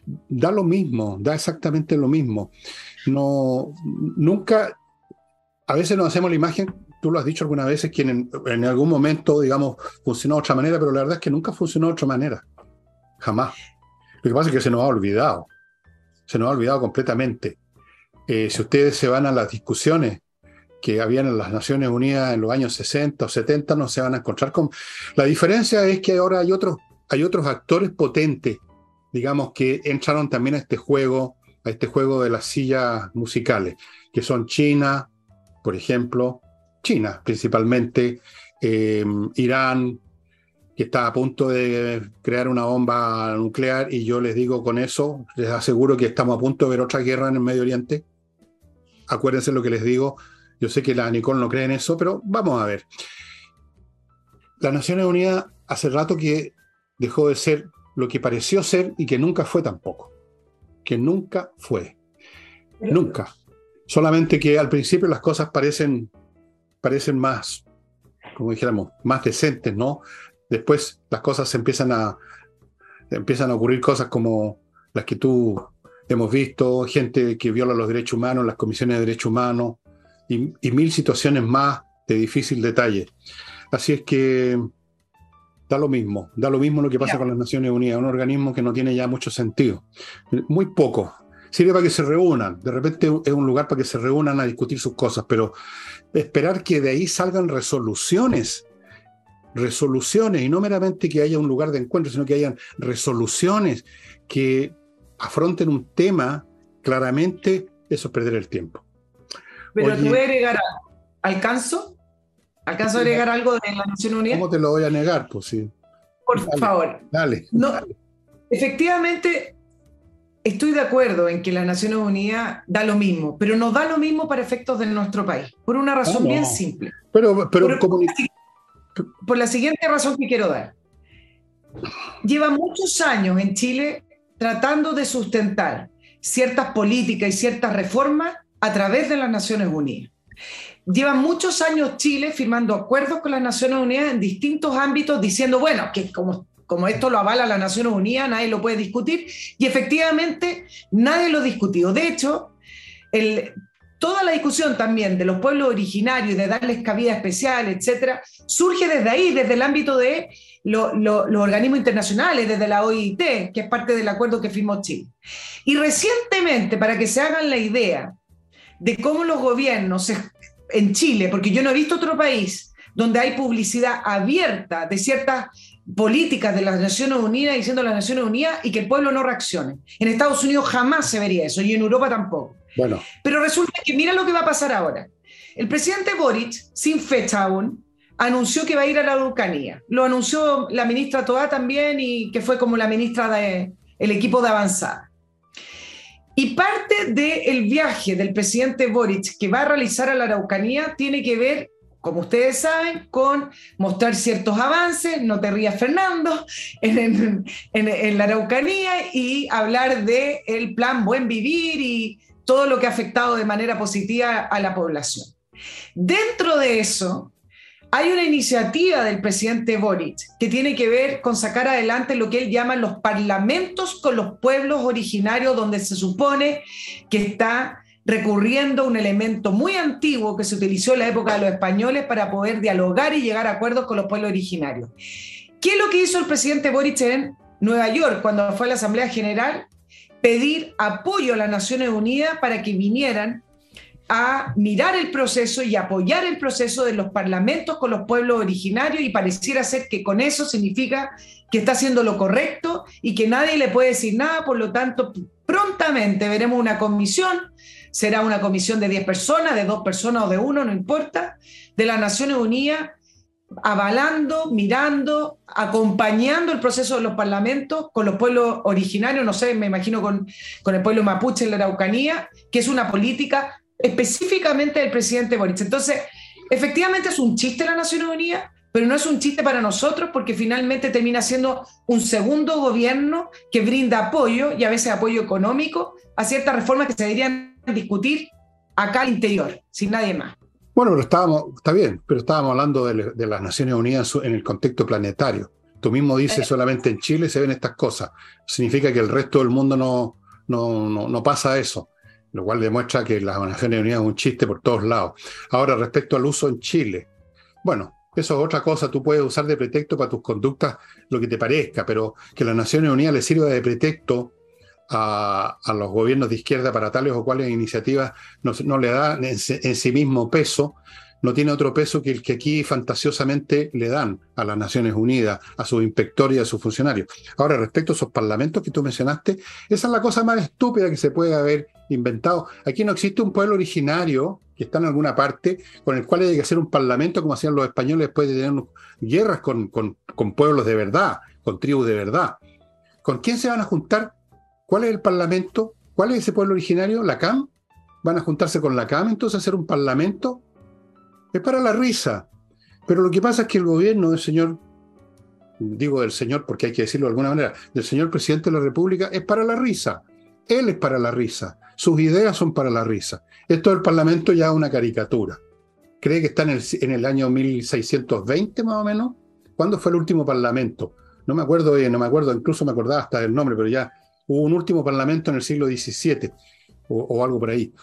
da lo mismo, da exactamente lo mismo. No, nunca, a veces nos hacemos la imagen, tú lo has dicho algunas veces, que en, algún momento, digamos, funcionó de otra manera, pero la verdad es que nunca funcionó de otra manera, jamás. Lo que pasa es que se nos ha olvidado, se nos ha olvidado completamente. si ustedes se van a las discusiones que habían en las Naciones Unidas en los años 60 o 70 no se van a encontrar con... La diferencia es que ahora hay otros, hay otros actores potentes, digamos, que entraron también a este juego, a este juego de las sillas musicales, que son China, por ejemplo, China principalmente, eh, Irán, que está a punto de crear una bomba nuclear, y yo les digo con eso, les aseguro que estamos a punto de ver otra guerra en el Medio Oriente. Acuérdense lo que les digo, yo sé que la Nicole no cree en eso, pero vamos a ver. La Naciones Unidas hace rato que dejó de ser lo que pareció ser y que nunca fue tampoco. Que nunca fue. Nunca. Solamente que al principio las cosas parecen, parecen más, como dijéramos, más decentes, ¿no? Después las cosas empiezan a, empiezan a ocurrir cosas como las que tú hemos visto, gente que viola los derechos humanos, las comisiones de derechos humanos, y, mil situaciones más de difícil detalle. Así es que da lo mismo, da lo mismo lo que pasa con las Naciones Unidas, un organismo que no tiene ya mucho sentido, muy poco. Sirve para que se reúnan, de repente es un lugar para que se reúnan a discutir sus cosas, pero esperar que de ahí salgan resoluciones resoluciones, y no meramente que haya un lugar de encuentro, sino que hayan resoluciones que afronten un tema, claramente eso es perder el tiempo. Pero tú voy a agregar, ¿alcanzo? ¿Alcanzo a agregar algo de la Nación Unida? ¿Cómo te lo voy a negar? Pues sí. Por favor. Dale. No, Efectivamente, estoy de acuerdo en que la Naciones Unidas da lo mismo, pero no da lo mismo para efectos de nuestro país, por una razón bien simple. Pero, pero por, por la siguiente razón que quiero dar. Lleva muchos años en Chile tratando de sustentar ciertas políticas y ciertas reformas a través de las Naciones Unidas. Lleva muchos años Chile firmando acuerdos con las Naciones Unidas en distintos ámbitos diciendo, bueno, que como como esto lo avala la Naciones Unidas, nadie lo puede discutir, y efectivamente nadie lo ha discutido. De hecho, toda la discusión también de los pueblos originarios, de darles cabida especial, etcétera, surge desde ahí, desde el ámbito de los organismos internacionales, desde la OIT, que es parte del acuerdo que firmó Chile. Y recientemente, para que se hagan la idea de cómo los gobiernos en Chile, porque yo no he visto otro país donde hay publicidad abierta de ciertas políticas de las Naciones Unidas diciendo las Naciones Unidas y que el pueblo no reaccione. En Estados Unidos jamás se vería eso y en Europa tampoco. Bueno. Pero resulta que mira lo que va a pasar ahora. El presidente Boric, sin fecha aún, anunció que va a ir a la Araucanía. Lo anunció la ministra Toa también y que fue como la ministra del el equipo de avanzada. Y parte del viaje del presidente Boric que va a realizar a la Araucanía tiene que ver como ustedes saben, con mostrar ciertos avances, no te rías Fernando, en, la Araucanía y hablar del el plan Buen Vivir y todo lo que ha afectado de manera positiva a la población. Dentro de eso, hay una iniciativa del presidente Boric que tiene que ver con sacar adelante lo que él llama los parlamentos con los pueblos originarios, donde se supone que está recurriendo a un elemento muy antiguo que se utilizó en la época de los españoles para poder dialogar y llegar a acuerdos con los pueblos originarios. ¿Qué es lo que hizo el presidente Boric en Nueva York cuando fue a la Asamblea General? Pedir apoyo a las Naciones Unidas para que vinieran a mirar el proceso y apoyar el proceso de los parlamentos con los pueblos originarios y pareciera ser que con eso significa que está haciendo lo correcto y que nadie le puede decir nada, por lo tanto, prontamente veremos una comisión. Será una comisión de 10 personas, de dos personas o de uno, no importa, de las Naciones Unidas, avalando, mirando, acompañando el proceso de los parlamentos con los pueblos originarios, no sé, me imagino con, con el pueblo mapuche en la Araucanía, que es una política específicamente del presidente Boric. Entonces, efectivamente es un chiste la Naciones Unidas, pero no es un chiste para nosotros porque finalmente termina siendo un segundo gobierno que brinda apoyo y a veces apoyo económico a ciertas reformas que se deberían discutir acá al interior, sin nadie más. Bueno, pero estábamos, está bien, pero estábamos hablando de, las Naciones Unidas en el contexto planetario. Tú mismo dices, eh. solamente en Chile se ven estas cosas. Significa que el resto del mundo no, no, no, pasa eso, lo cual demuestra que las Naciones Unidas es un chiste por todos lados. Ahora, respecto al uso en Chile, bueno, eso es otra cosa, tú puedes usar de pretexto para tus conductas lo que te parezca, pero que las Naciones Unidas le sirva de pretexto a, los gobiernos de izquierda para tales o cuales iniciativas no, le da en, sí mismo peso, no tiene otro peso que el que aquí fantasiosamente le dan a las Naciones Unidas, a sus inspectores y a sus funcionarios. Ahora, respecto a esos parlamentos que tú mencionaste, esa es la cosa más estúpida que se puede haber inventado. Aquí no existe un pueblo originario que está en alguna parte con el cual hay que hacer un parlamento como hacían los españoles después de tener guerras con, con pueblos de verdad, con tribus de verdad. ¿Con quién se van a juntar ¿Cuál es el parlamento? ¿Cuál es ese pueblo originario? ¿La CAM? ¿Van a juntarse con la CAM entonces a hacer un parlamento? Es para la risa. Pero lo que pasa es que el gobierno del señor, digo del señor porque hay que decirlo de alguna manera, del señor presidente de la República es para la risa. Él es para la risa. Sus ideas son para la risa. Esto del parlamento ya es una caricatura. ¿Cree que está en el, año 1620 más o menos? ¿Cuándo fue el último parlamento? No me acuerdo bien, no me acuerdo, incluso me acordaba hasta del nombre, pero ya Hubo un último parlamento en el siglo XVII o, algo por ahí.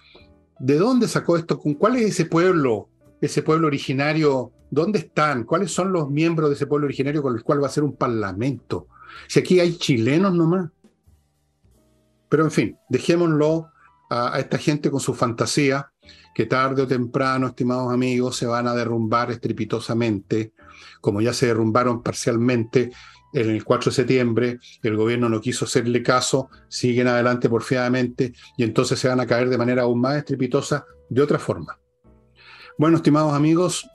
¿De dónde sacó esto? ¿Con cuál es ese pueblo, ese pueblo originario? ¿Dónde están? ¿Cuáles son los miembros de ese pueblo originario con el cual va a ser un parlamento? Si aquí hay chilenos nomás. Pero en fin, dejémoslo a, esta gente con su fantasía, que tarde o temprano, estimados amigos, se van a derrumbar estrepitosamente, como ya se derrumbaron parcialmente en el 4 de septiembre, el gobierno no quiso hacerle caso, siguen adelante porfiadamente y entonces se van a caer de manera aún más estrepitosa de otra forma. Bueno, estimados amigos,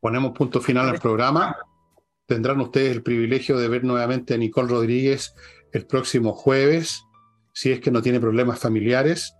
ponemos punto final al programa. Tendrán ustedes el privilegio de ver nuevamente a Nicole Rodríguez el próximo jueves, si es que no tiene problemas familiares.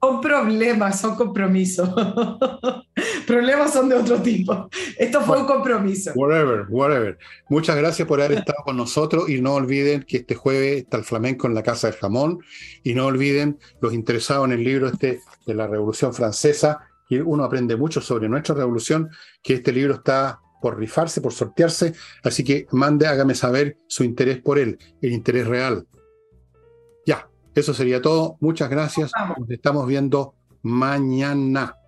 Son problemas, son compromisos. problemas son de otro tipo. Esto fue un compromiso. Whatever, whatever. Muchas gracias por haber estado con nosotros y no olviden que este jueves está el flamenco en la Casa del Jamón y no olviden los interesados en el libro este de la Revolución Francesa, que uno aprende mucho sobre nuestra revolución, que este libro está por rifarse, por sortearse, así que mande, hágame saber su interés por él, el interés real. Ya, eso sería todo. Muchas gracias. Nos estamos viendo mañana.